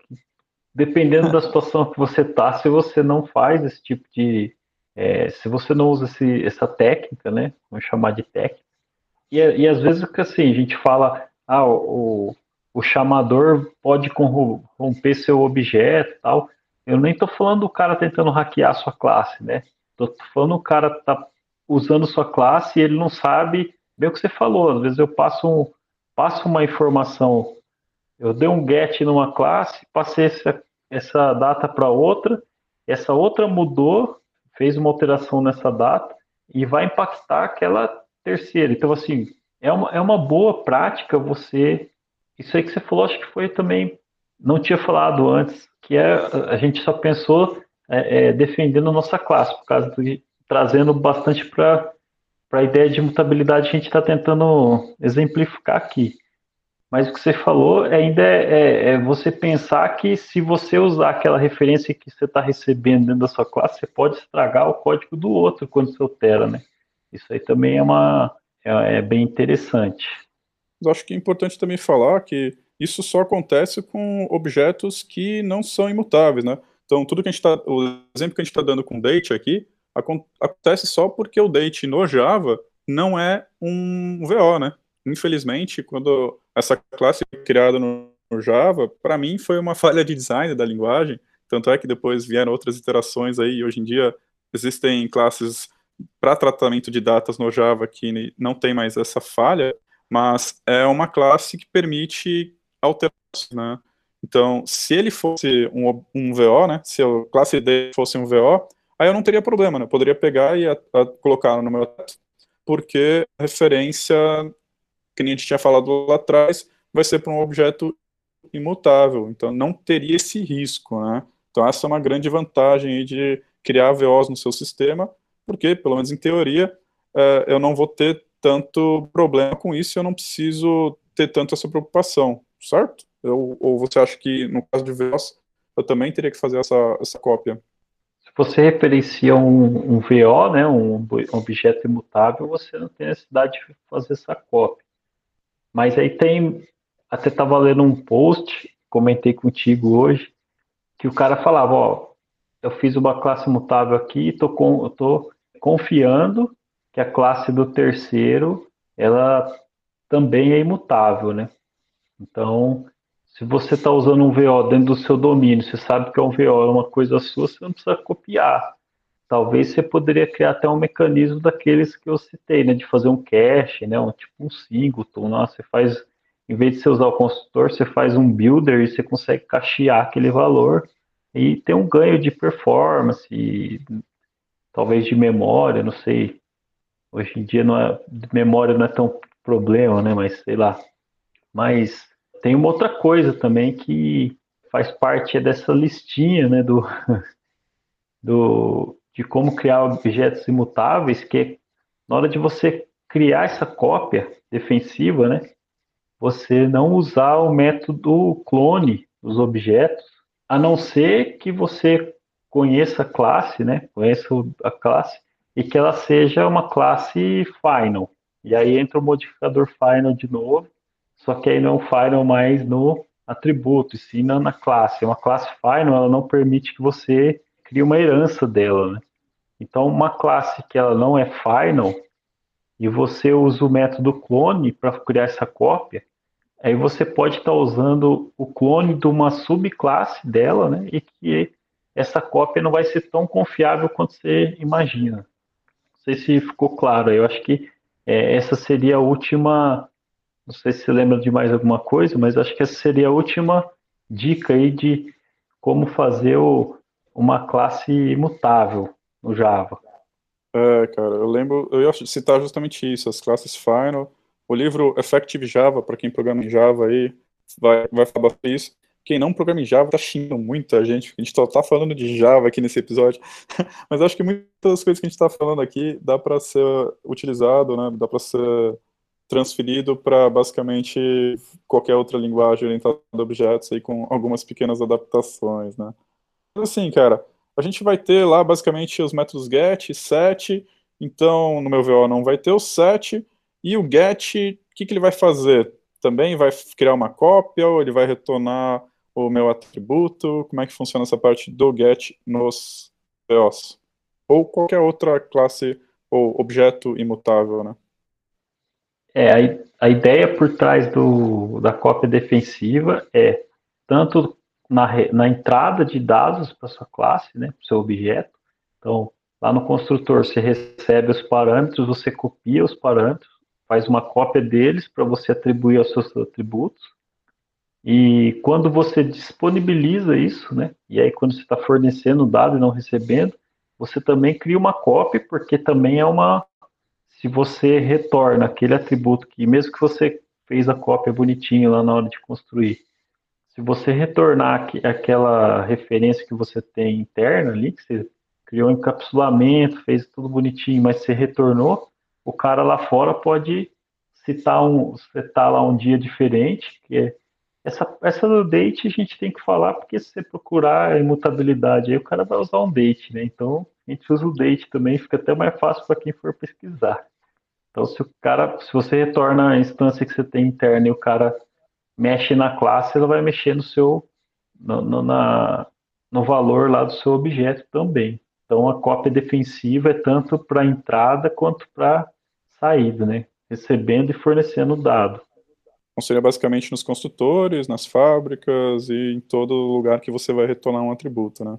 dependendo da situação que você tá, se você não faz esse tipo de. É, se você não usa esse, essa técnica, né? Vamos chamar de técnica. E, e às vezes assim, a gente fala, ah, o, o chamador pode corromper seu objeto tal. Eu nem estou falando do cara tentando hackear sua classe, né? Tô falando o cara tá usando sua classe e ele não sabe bem o que você falou. Às vezes eu passo, um, passo uma informação eu dei um get numa classe, passei essa, essa data para outra, essa outra mudou, fez uma alteração nessa data e vai impactar aquela terceira. Então, assim, é uma, é uma boa prática você. Isso aí que você falou, acho que foi também. Não tinha falado antes, que é a gente só pensou é, é, defendendo a nossa classe, por causa de trazendo bastante para a ideia de mutabilidade que a gente está tentando exemplificar aqui. Mas o que você falou ainda é, é, é, você pensar que se você usar aquela referência que você está recebendo dentro da sua classe, você pode estragar o código do outro quando você altera, né? Isso aí também é, uma, é, é bem interessante. Eu acho que é importante também falar que isso só acontece com objetos que não são imutáveis, né? Então, tudo que a gente está, o exemplo que a gente está dando com date aqui, acontece só porque o date no Java não é um VO, né? Infelizmente, quando essa classe criada no, no Java, para mim foi uma falha de design da linguagem, tanto é que depois vieram outras iterações aí, e hoje em dia existem classes para tratamento de datas no Java que não tem mais essa falha, mas é uma classe que permite alterações, né? Então, se ele fosse um, um VO, né, se a classe D fosse um VO, aí eu não teria problema, né? Eu poderia pegar e a, a colocar no meu porque a referência que a gente tinha falado lá atrás, vai ser para um objeto imutável, então não teria esse risco, né? Então essa é uma grande vantagem de criar VOs no seu sistema, porque, pelo menos em teoria, é, eu não vou ter tanto problema com isso, eu não preciso ter tanto essa preocupação, certo? Eu, ou você acha que, no caso de VOs, eu também teria que fazer essa, essa cópia? Se você referencia um, um VO, né, um objeto imutável, você não tem necessidade de fazer essa cópia. Mas aí tem, até estava lendo um post, comentei contigo hoje, que o cara falava, ó, eu fiz uma classe mutável aqui, estou com, tô confiando que a classe do terceiro, ela também é imutável, né? Então, se você está usando um VO dentro do seu domínio, você sabe que é um VO, é uma coisa sua, você não precisa copiar talvez você poderia criar até um mecanismo daqueles que eu citei, né, de fazer um cache, né, um tipo um singleton, né, você faz, em vez de você usar o construtor, você faz um builder e você consegue cachear aquele valor e tem um ganho de performance, e, talvez de memória, não sei, hoje em dia não é, memória não é tão problema, né, mas sei lá, mas tem uma outra coisa também que faz parte dessa listinha, né, do, do de como criar objetos imutáveis, que na hora de você criar essa cópia defensiva, né, você não usar o método clone dos objetos, a não ser que você conheça a classe, né, conheça a classe, e que ela seja uma classe final. E aí entra o modificador final de novo, só que aí não é final mais no atributo, e sim na classe. Uma classe final, ela não permite que você cria uma herança dela, né? Então, uma classe que ela não é final e você usa o método clone para criar essa cópia, aí você pode estar tá usando o clone de uma subclasse dela, né? E que essa cópia não vai ser tão confiável quanto você imagina. Não sei se ficou claro. Eu acho que é, essa seria a última. Não sei se você lembra de mais alguma coisa, mas acho que essa seria a última dica aí de como fazer o, uma classe imutável no Java. É, cara, eu lembro, eu ia citar justamente isso, as classes final. O livro Effective Java, para quem programa em Java aí, vai, vai falar isso. Quem não programa em Java tá xingando muita gente, a gente só tá falando de Java aqui nesse episódio. Mas acho que muitas coisas que a gente está falando aqui dá para ser utilizado, né? Dá para ser transferido para basicamente qualquer outra linguagem orientada a objetos aí com algumas pequenas adaptações, né? Assim, cara, a gente vai ter lá basicamente os métodos get, set, então no meu VO não vai ter o set, e o get, o que, que ele vai fazer? Também vai criar uma cópia ou ele vai retornar o meu atributo? Como é que funciona essa parte do get nos VOs? Ou qualquer outra classe ou objeto imutável, né? É, a, a ideia por trás do, da cópia defensiva é tanto na, na entrada de dados para sua classe, né, para seu objeto. Então, lá no construtor, você recebe os parâmetros, você copia os parâmetros, faz uma cópia deles para você atribuir aos seus atributos. E quando você disponibiliza isso, né, e aí quando você está fornecendo o dado e não recebendo, você também cria uma cópia, porque também é uma se você retorna aquele atributo que, mesmo que você fez a cópia bonitinho lá na hora de construir, se você retornar aquela referência que você tem interna ali, que você criou um encapsulamento, fez tudo bonitinho, mas você retornou, o cara lá fora pode citar um, citar lá um dia diferente, que é essa, essa do date a gente tem que falar, porque se você procurar a imutabilidade aí, o cara vai usar um date, né? Então, a gente usa o date também, fica até mais fácil para quem for pesquisar. Então, se o cara, se você retorna a instância que você tem interna e o cara mexe na classe, ela vai mexer no seu, no, no, na, no valor lá do seu objeto também. Então, a cópia defensiva é tanto para entrada quanto para saída, né? Recebendo e fornecendo o dado. Então, seria basicamente nos construtores, nas fábricas e em todo lugar que você vai retornar um atributo, né?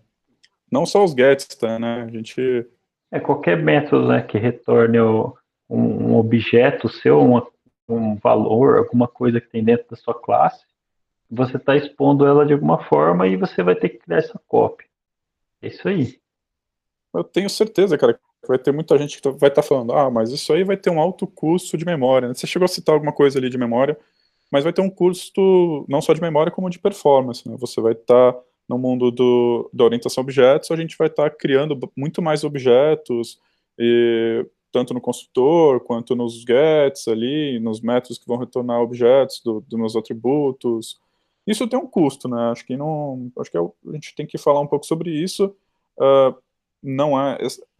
Não só os gets, tá, né? A gente... É qualquer método né, que retorne o, um, um objeto seu, uma, um valor, alguma coisa que tem dentro da sua classe, você está expondo ela de alguma forma e você vai ter que criar essa cópia. É isso aí. Eu tenho certeza, cara, que vai ter muita gente que vai estar tá falando, ah, mas isso aí vai ter um alto custo de memória. Você chegou a citar alguma coisa ali de memória, mas vai ter um custo não só de memória, como de performance. Né? Você vai estar tá no mundo do, da orientação a objetos, a gente vai estar tá criando muito mais objetos, e tanto no construtor quanto nos gets ali, nos métodos que vão retornar objetos do, dos meus atributos. Isso tem um custo, né? Acho que não, acho que é a gente tem que falar um pouco sobre isso. Uh, não é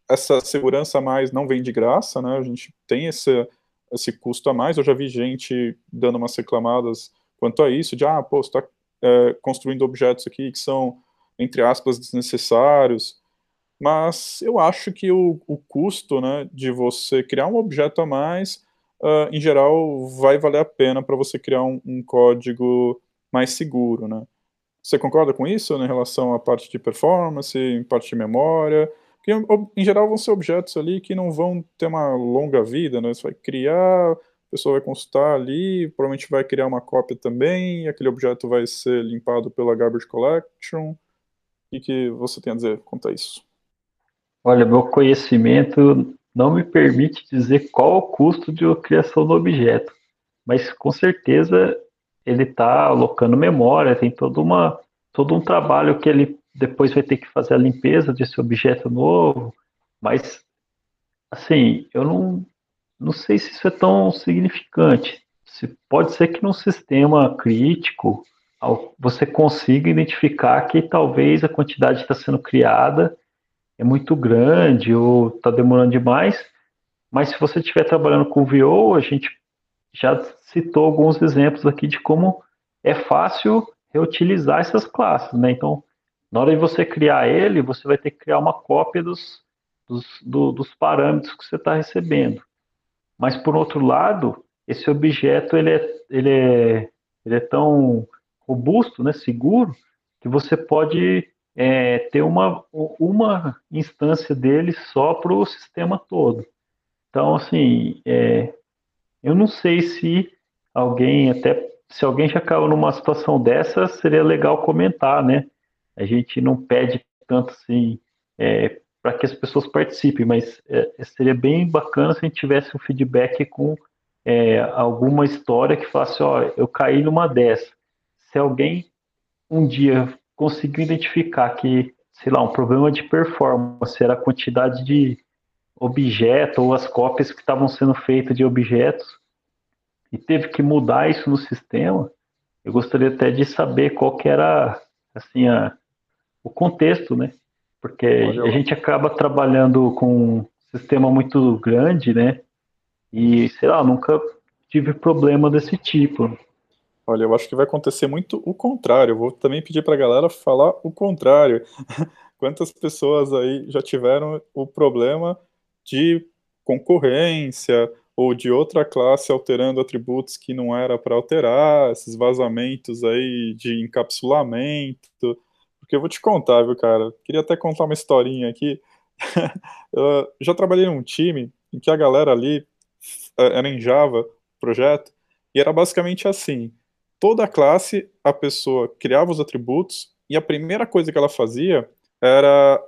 essa segurança a mais não vem de graça, né? A gente tem esse esse custo a mais. Eu já vi gente dando umas reclamadas quanto a isso, de ah, pô, está é, construindo objetos aqui que são entre aspas desnecessários mas eu acho que o, o custo né, de você criar um objeto a mais, uh, em geral, vai valer a pena para você criar um, um, código mais seguro. Né? Você concorda com isso né, em relação à parte de performance, em parte de memória? Que, em geral, vão ser objetos ali que não vão ter uma longa vida, né? Você vai criar, a pessoa vai consultar ali, provavelmente vai criar uma cópia também, aquele objeto vai ser limpado pela garbage collection. O que você tem a dizer quanto a isso? Olha, meu conhecimento não me permite dizer qual o custo de criação do objeto, mas com certeza ele está alocando memória, tem toda uma, todo um trabalho que ele depois vai ter que fazer a limpeza desse objeto novo, mas assim, eu não, não sei se isso é tão significante. Se, pode ser que num sistema crítico você consiga identificar que talvez a quantidade está sendo criada é muito grande ou está demorando demais. Mas se você estiver trabalhando com VO, a gente já citou alguns exemplos aqui de como é fácil reutilizar essas classes, né? Então, na hora de você criar ele, você vai ter que criar uma cópia dos, dos, do, dos parâmetros que você está recebendo. Mas, por outro lado, esse objeto ele é, ele é, ele é tão robusto, né, seguro, que você pode é, ter uma, uma instância dele só para o sistema todo. Então, assim, é, eu não sei se alguém, até se alguém já caiu numa situação dessa, seria legal comentar, né? A gente não pede tanto assim é, para que as pessoas participem, mas é, seria bem bacana se a gente tivesse um feedback com é, alguma história que falasse, ó, eu caí numa dessa. Se alguém um dia conseguiu identificar que, sei lá, um problema de performance era a quantidade de objeto ou as cópias que estavam sendo feitas de objetos e teve que mudar isso no sistema, eu gostaria até de saber qual que era assim a, o contexto, né? Porque a gente acaba trabalhando com um sistema muito grande, né? E sei lá, nunca tive problema desse tipo. Olha, eu acho que vai acontecer muito o contrário. Eu vou também pedir para a galera falar o contrário. Quantas pessoas aí já tiveram o problema de concorrência ou de outra classe alterando atributos que não era para alterar, esses vazamentos aí de encapsulamento. Porque eu vou te contar, viu, cara? Queria até contar uma historinha aqui. eu já trabalhei num time em que a galera ali eh, era em Java, projeto, e era basicamente assim: toda classe a pessoa criava os atributos e a primeira coisa que ela fazia era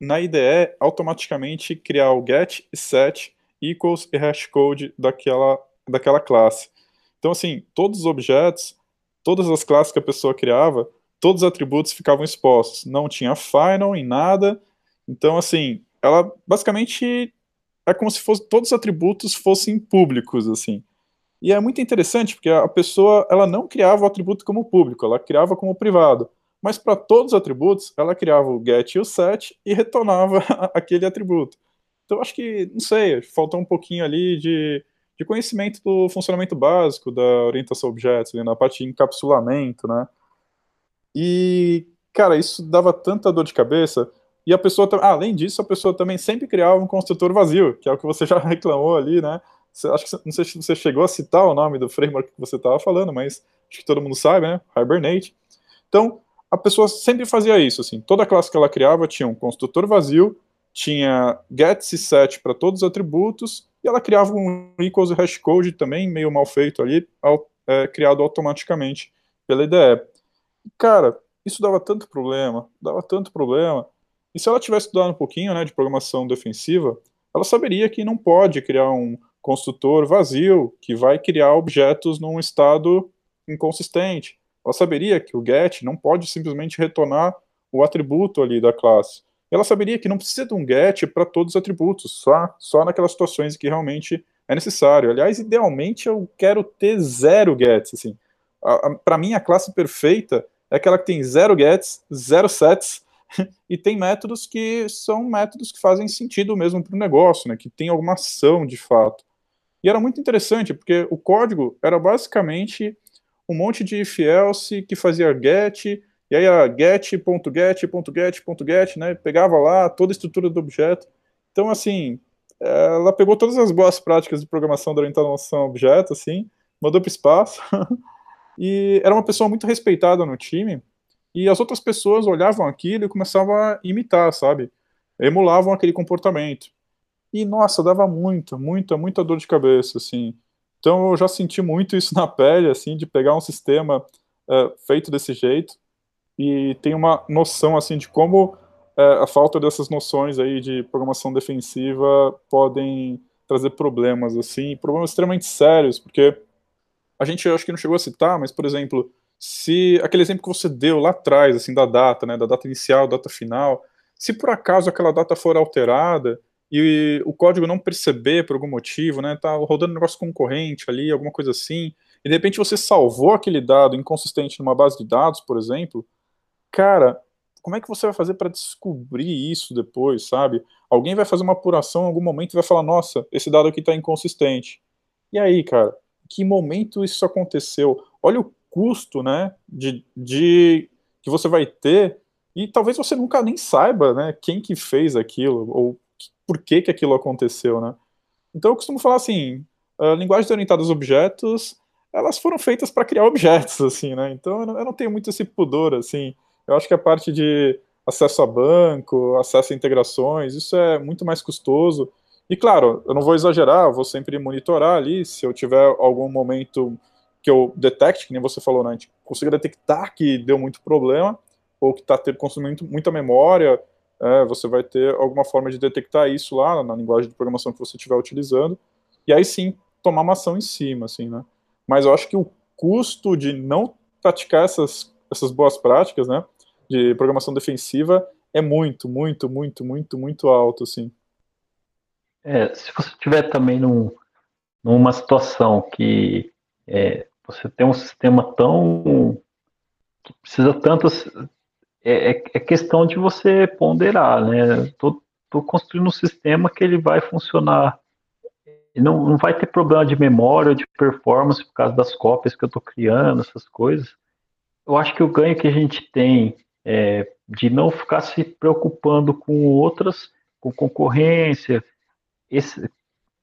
na IDE automaticamente criar o get e set equals e hashcode daquela, daquela classe. Então, assim, todos os objetos, todas as classes que a pessoa criava, todos os atributos ficavam expostos. Não tinha final em nada. Então, assim, ela basicamente é como se fosse, todos os atributos fossem públicos, assim. E é muito interessante porque a pessoa ela não criava o atributo como público, ela criava como privado mas para todos os atributos, ela criava o get e o set e retornava aquele atributo. Então, acho que, não sei, faltou um pouquinho ali de, de conhecimento do funcionamento básico da orientação a objetos, ali na parte de encapsulamento, né? E, cara, isso dava tanta dor de cabeça. E a pessoa, ah, além disso, a pessoa também sempre criava um construtor vazio, que é o que você já reclamou ali, né? Acho que, não sei se você chegou a citar o nome do framework que você estava falando, mas acho que todo mundo sabe, né? Hibernate. Então, a pessoa sempre fazia isso, assim, toda classe que ela criava tinha um construtor vazio, tinha get e set para todos os atributos, e ela criava um equals hashcode também, meio mal feito ali, ao, é, criado automaticamente pela IDE. Cara, isso dava tanto problema, dava tanto problema, e se ela tivesse estudado um pouquinho, né, de programação defensiva, ela saberia que não pode criar um construtor vazio, que vai criar objetos num estado inconsistente, ela saberia que o get não pode simplesmente retornar o atributo ali da classe. Ela saberia que não precisa de um get para todos os atributos, só, só naquelas situações que realmente é necessário. Aliás, idealmente eu quero ter zero gets. Assim. Para mim, a classe perfeita é aquela que tem zero gets, zero sets, e tem métodos que são métodos que fazem sentido mesmo para o negócio, né, que tem alguma ação de fato. E era muito interessante, porque o código era basicamente um monte de if else que fazia get, e aí a get.get.get.get, né, pegava lá toda a estrutura do objeto. Então, assim, ela pegou todas as boas práticas de programação da orientação a objeto, assim, mandou para o espaço, e era uma pessoa muito respeitada no time, e as outras pessoas olhavam aquilo e começavam a imitar, sabe? Emulavam aquele comportamento. E, nossa, dava muita, muita, muita dor de cabeça, assim. Então eu já senti muito isso na pele, assim, de pegar um sistema uh, feito desse jeito e tem uma noção, assim, de como uh, a falta dessas noções aí de programação defensiva podem trazer problemas, assim, problemas extremamente sérios, porque a gente acho que não chegou a citar, mas, por exemplo, se aquele exemplo que você deu lá atrás, assim, da data, né, da data inicial, data final, se por acaso aquela data for alterada, e o código não perceber por algum motivo, né, tá rodando um negócio concorrente ali, alguma coisa assim, e de repente você salvou aquele dado inconsistente numa base de dados, por exemplo, cara, como é que você vai fazer para descobrir isso depois, sabe? Alguém vai fazer uma apuração em algum momento e vai falar, nossa, esse dado aqui está inconsistente. E aí, cara, que momento isso aconteceu? Olha o custo, né, de, de que você vai ter e talvez você nunca nem saiba, né, quem que fez aquilo ou por que, que aquilo aconteceu, né? Então eu costumo falar assim, linguagens orientadas a objetos, elas foram feitas para criar objetos, assim, né? Então eu não, eu não, tenho muito esse pudor, assim. Eu acho que a parte de acesso a banco, acesso a integrações, isso é muito mais custoso E claro, eu não vou exagerar, eu vou sempre monitorar ali, se eu tiver algum momento que eu detecte, que nem você falou, né, a gente consiga detectar que deu muito problema, ou que está consumindo muita memória, é, você vai ter alguma forma de detectar isso lá na linguagem de programação que você estiver utilizando, e aí sim tomar uma ação em cima, assim, né. Mas eu acho que o custo de não praticar essas, essas boas práticas, né, de programação defensiva é muito, muito, muito, muito, muito alto, assim. É, se você tiver também num, numa situação que é, você tem um sistema tão que precisa tanto é, é, é questão de você ponderar, né? Tô, tô, construindo um sistema que ele vai funcionar não, não vai ter problema de memória ou de performance por causa das cópias que eu estou criando, essas coisas. Eu acho que o ganho que a gente tem é, de não ficar se preocupando com outras, com concorrência, esse,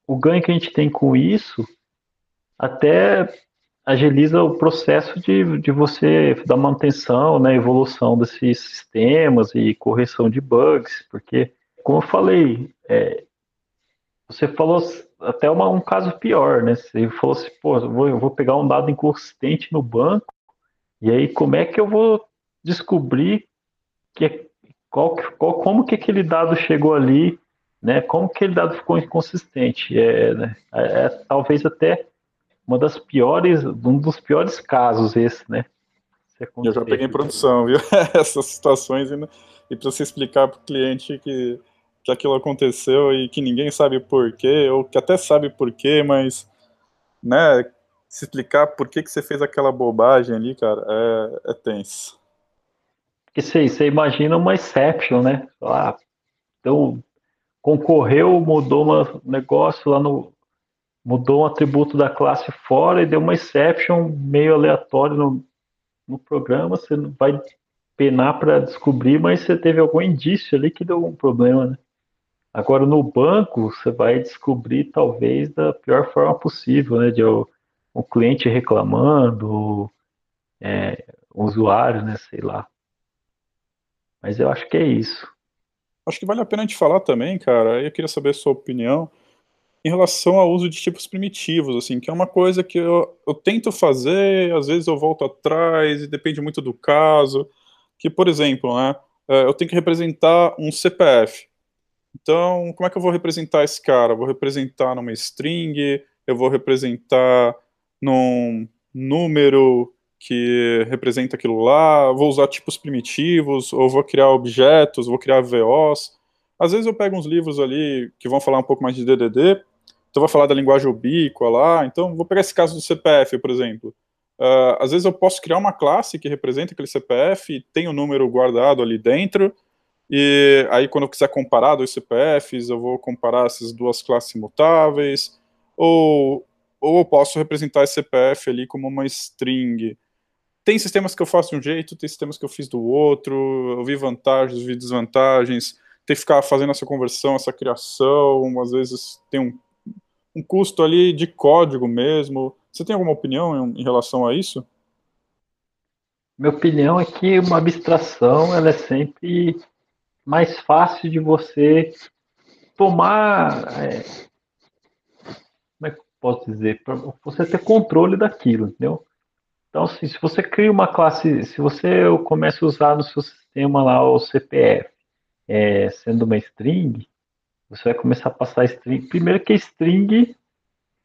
o ganho que a gente tem com isso até agiliza o processo de, de você da manutenção, né, evolução desses sistemas e correção de bugs, porque, como eu falei, é, você falou até uma, um caso pior, né? Você falou assim, pô, eu vou, eu vou pegar um dado inconsistente no banco, e aí como é que eu vou descobrir que, qual, qual, como que aquele dado chegou ali, né? Como que aquele dado ficou inconsistente? É, né? é, é talvez até uma das piores, um dos piores casos esse, né? Eu já peguei em produção, viu? Essas situações e, e para você explicar para o cliente que que aquilo aconteceu e que ninguém sabe porquê, ou que até sabe porquê, mas, né, se explicar por que, que você fez aquela bobagem ali, cara, é, é tenso. Porque você, você imagina uma exception, né? Ah, então, concorreu, mudou um negócio lá no. Mudou um atributo da classe fora e deu uma exception meio aleatório no, no programa. Você vai penar para descobrir, mas você teve algum indício ali que deu um problema, né? Agora, no banco, você vai descobrir, talvez, da pior forma possível, né? De o, cliente reclamando, é, usuário, né? Sei lá. Mas eu acho que é isso. Acho que vale a pena a gente falar também, cara, eu queria saber a sua opinião, em relação ao uso de tipos primitivos, assim, que é uma coisa que eu, eu tento fazer, às vezes eu volto atrás, e depende muito do caso, que, por exemplo, né, é, eu tenho que representar um CPF, então, como é que eu vou representar esse cara? Eu vou representar numa string, eu vou representar num número que representa aquilo lá, vou usar tipos primitivos, ou vou criar objetos, vou criar VOs. Às vezes eu pego uns livros ali que vão falar um pouco mais de DDD, então vou falar da linguagem ubíqua lá, então vou pegar esse caso do CPF, por exemplo. Uh, às vezes eu posso criar uma classe que representa aquele CPF, tem o um número guardado ali dentro, e aí, quando eu quiser comparar dois CPFs, eu vou comparar essas duas classes imutáveis, ou, ou eu posso representar esse CPF ali como uma string. Tem sistemas que eu faço de um jeito, tem sistemas que eu fiz do outro, eu vi vantagens, vi desvantagens, tem que ficar fazendo essa conversão, essa criação, às vezes tem um, um custo ali de código mesmo. Você tem alguma opinião em, em relação a isso? Minha opinião é que uma abstração ela é sempre mais fácil de você tomar. É, como é que eu posso dizer? Para você ter controle daquilo, entendeu? Então, assim, se você cria uma classe, se você começa a usar no seu sistema lá o CPF, é, sendo uma string, você vai começar a passar string. Primeiro que string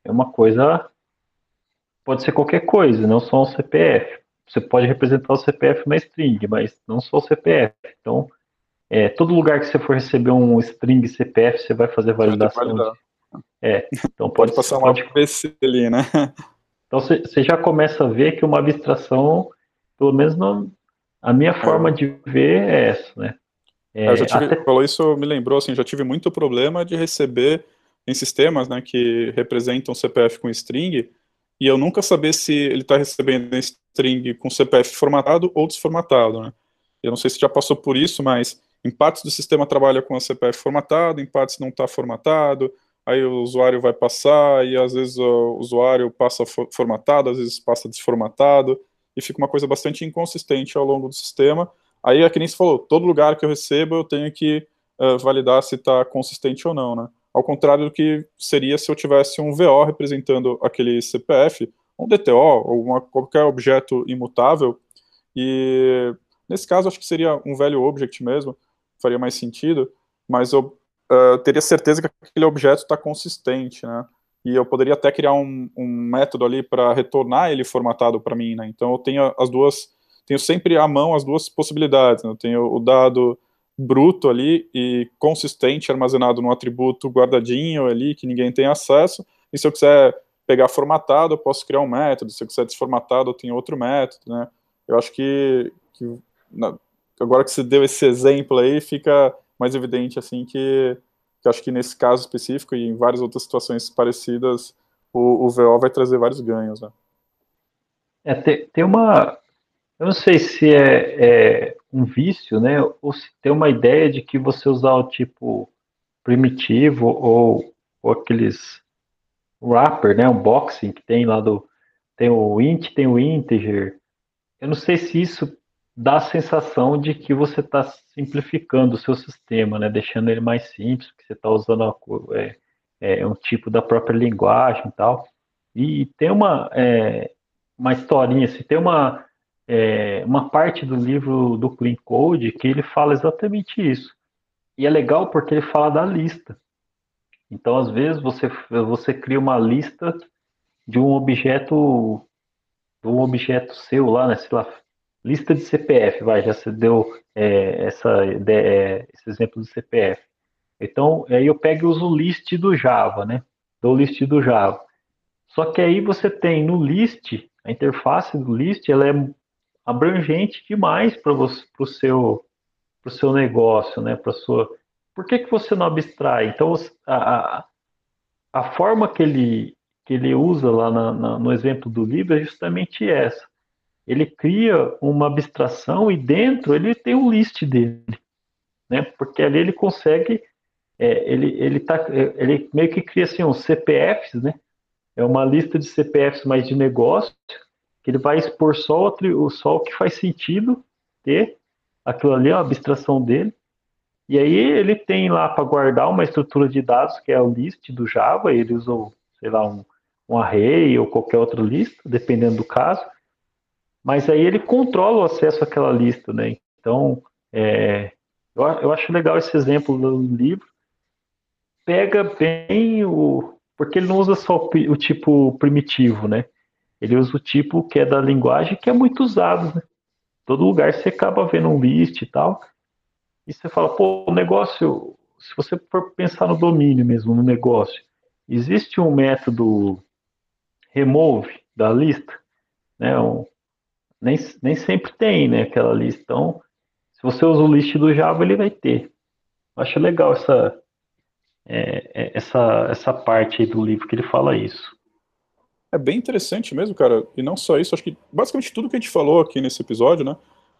é uma coisa, pode ser qualquer coisa, não só um CPF. Você pode representar o CPF na string, mas não só o CPF. Então, é, todo lugar que você for receber um string CPF, você vai fazer validação. De... É, então pode, pode passar uma pode... PC ali, né? Então você já começa a ver que uma abstração, pelo menos não, a minha forma é. de ver é essa, né? É, eu já tive, até... falou isso, me lembrou, assim, já tive muito problema de receber em sistemas, né, que representam CPF com string, e eu nunca saber se ele está recebendo string com CPF formatado ou desformatado, né? Eu não sei se já passou por isso, mas em partes do sistema trabalha com a CPF formatado, em partes não está formatado, aí o usuário vai passar, e às vezes o usuário passa formatado, às vezes passa desformatado, e fica uma coisa bastante inconsistente ao longo do sistema. Aí é que nem falou, todo lugar que eu recebo eu tenho que uh, validar se está consistente ou não, né? ao contrário do que seria se eu tivesse um VO representando aquele CPF, um DTO, ou uma, qualquer objeto imutável, e nesse caso acho que seria um velho object mesmo, faria mais sentido, mas eu uh, teria certeza que aquele objeto está consistente, né? E eu poderia até criar um, um método ali para retornar ele formatado para mim, né? Então eu tenho as duas, tenho sempre à mão as duas possibilidades. Né? Eu tenho o dado bruto ali e consistente armazenado num atributo guardadinho ali que ninguém tem acesso. E se eu quiser pegar formatado, eu posso criar um método. Se eu quiser desformatado, eu tenho outro método, né? Eu acho que, que na, agora que você deu esse exemplo aí, fica mais evidente assim que, que acho que nesse caso específico e em várias outras situações parecidas, o, o VO vai trazer vários ganhos, né? É, tem, tem uma, eu não sei se é, é, um vício, né, ou se tem uma ideia de que você usar o tipo primitivo ou, ou aqueles wrapper, né, um boxing que tem lá do tem o int, tem o integer. Eu não sei se isso dá a sensação de que você está simplificando o seu sistema, né? deixando ele mais simples, porque você está usando a, é, é, um tipo da própria linguagem e tal. E tem uma, é, uma historinha, assim, tem uma, é, uma parte do livro do Clean Code que ele fala exatamente isso. E é legal porque ele fala da lista. Então, às vezes, você, você cria uma lista de um objeto de um objeto seu lá, né? Sei lá, lista de CPF, vai, já se deu é, essa, de, é, esse exemplo do CPF. Então, aí eu pego e uso o list do Java, né? Do list do Java. Só que aí você tem no list, a interface do list, ela é abrangente demais para o seu, seu negócio, né? Para sua. Por que, que você não abstrai? Então, a, a, forma que ele, que ele usa lá na, na, no exemplo do livro é justamente essa ele cria uma abstração e dentro ele tem um list dele, né? Porque ali ele consegue, é, ele ele tá, ele meio que cria assim uns CPFs, né? É uma lista de CPFs mais de negócio que ele vai expor só o, o que faz sentido ter aquilo ali, a abstração dele. E aí ele tem lá para guardar uma estrutura de dados que é o list do Java, ele usou, sei lá, um, um array ou qualquer outra lista, dependendo do caso mas aí ele controla o acesso àquela lista, né? Então, é, eu, eu acho legal esse exemplo do livro. Pega bem o. Porque ele não usa só o, o tipo primitivo, né? Ele usa o tipo que é da linguagem que é muito usado, né? Todo lugar você acaba vendo um list e tal. E você fala, pô, o negócio, se você for pensar no domínio mesmo, no negócio, existe um método remove da lista, né? Um, nem, nem sempre tem, né, aquela lista. Então, se você usa o list do Java, ele vai ter. Eu acho legal essa, é, é, essa, essa parte do livro que ele fala isso. É bem interessante mesmo, cara. E não só isso, acho que basicamente tudo que a gente falou aqui nesse episódio, né?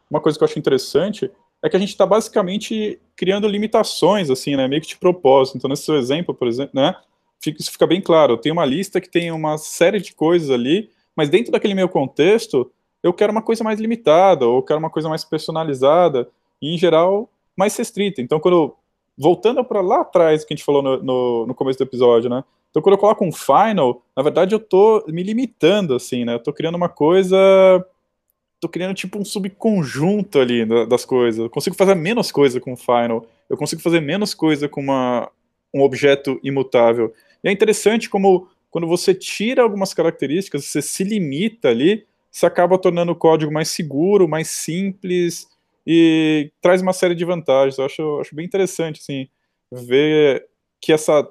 Uma coisa que eu acho interessante é que a gente está basicamente criando limitações, assim, né? Meio que de propósito. Então, nesse seu exemplo, por exemplo, né? Isso fica bem claro. Eu tenho uma lista que tem uma série de coisas ali, mas dentro daquele meu contexto, eu quero uma coisa mais limitada, ou quero uma coisa mais personalizada, e em geral, mais restrita. Então, quando. Voltando para lá atrás, que a gente falou no, no, no, começo do episódio, né? Então, quando eu coloco um final, na verdade, eu tô me limitando, assim, né? Eu tô criando uma coisa. Tô criando tipo um subconjunto ali das coisas. Eu consigo fazer menos coisa com o final. Eu consigo fazer menos coisa com uma, um objeto imutável. E é interessante como quando você tira algumas características, você se limita ali, isso acaba tornando o código mais seguro, mais simples e traz uma série de vantagens. Eu acho, acho bem interessante assim, ver que essa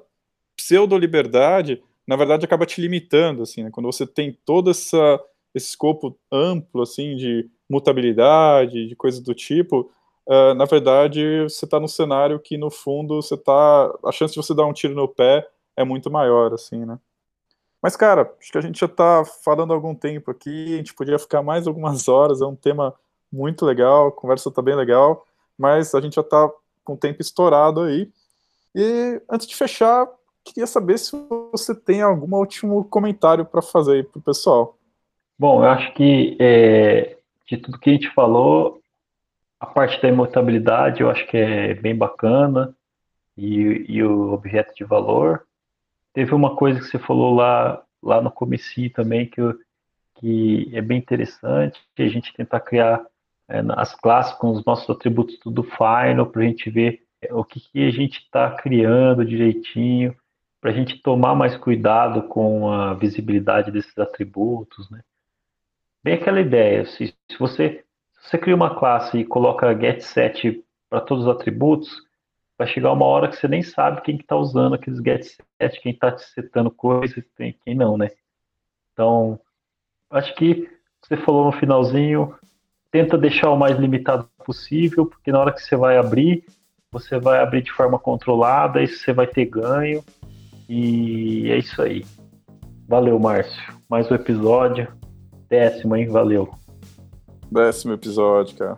pseudo-liberdade, na verdade, acaba te limitando. Assim, né? Quando você tem todo essa, esse escopo amplo assim, de mutabilidade, de coisas do tipo, uh, na verdade, você está num cenário que, no fundo, você tá, a chance de você dar um tiro no pé é muito maior. assim, né? Mas, cara, acho que a gente já está falando há algum tempo aqui, a gente podia ficar mais algumas horas, é um tema muito legal, a conversa está bem legal, mas a gente já está com o tempo estourado aí. E antes de fechar, queria saber se você tem algum último comentário para fazer aí para o pessoal. Bom, eu acho que é, de tudo que a gente falou, a parte da imutabilidade eu acho que é bem bacana e, e o objeto de valor. Teve uma coisa que você falou lá, lá no começo também que, que é bem interessante, que a gente tentar criar é, as classes com os nossos atributos tudo final, para a gente ver é, o que, que a gente está criando direitinho, para a gente tomar mais cuidado com a visibilidade desses atributos, né? Bem aquela ideia, se, se você, se você cria uma classe e coloca getSet para todos os atributos, vai chegar uma hora que você nem sabe quem está usando aqueles getSet, quem está setando coisas, quem não, né? Então, acho que você falou no finalzinho, tenta deixar o mais limitado possível, porque na hora que você vai abrir, você vai abrir de forma controlada e você vai ter ganho. E é isso aí. Valeu, Márcio. Mais um episódio. Décimo, hein? Valeu. Décimo episódio, cara.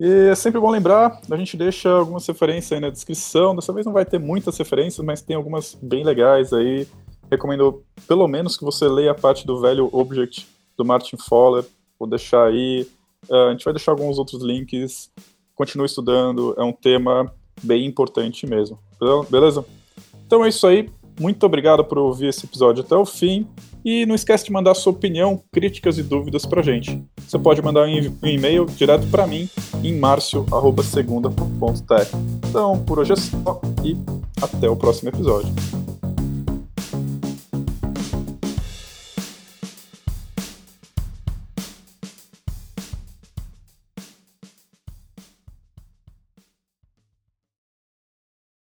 E é sempre bom lembrar, a gente deixa algumas referências aí na descrição. Dessa vez não vai ter muitas referências, mas tem algumas bem legais aí. Recomendo pelo menos que você leia a parte do velho Object do Martin Fowler. Vou deixar aí. Uh, a gente vai deixar alguns outros links. Continue estudando, é um tema bem importante mesmo. Beleza? Então é isso aí. Muito obrigado por ouvir esse episódio até o fim. E não esquece de mandar sua opinião, críticas e dúvidas pra gente. Você pode mandar um e-mail direto para mim em marcio.segunda.tech. Então, por hoje é só e até o próximo episódio.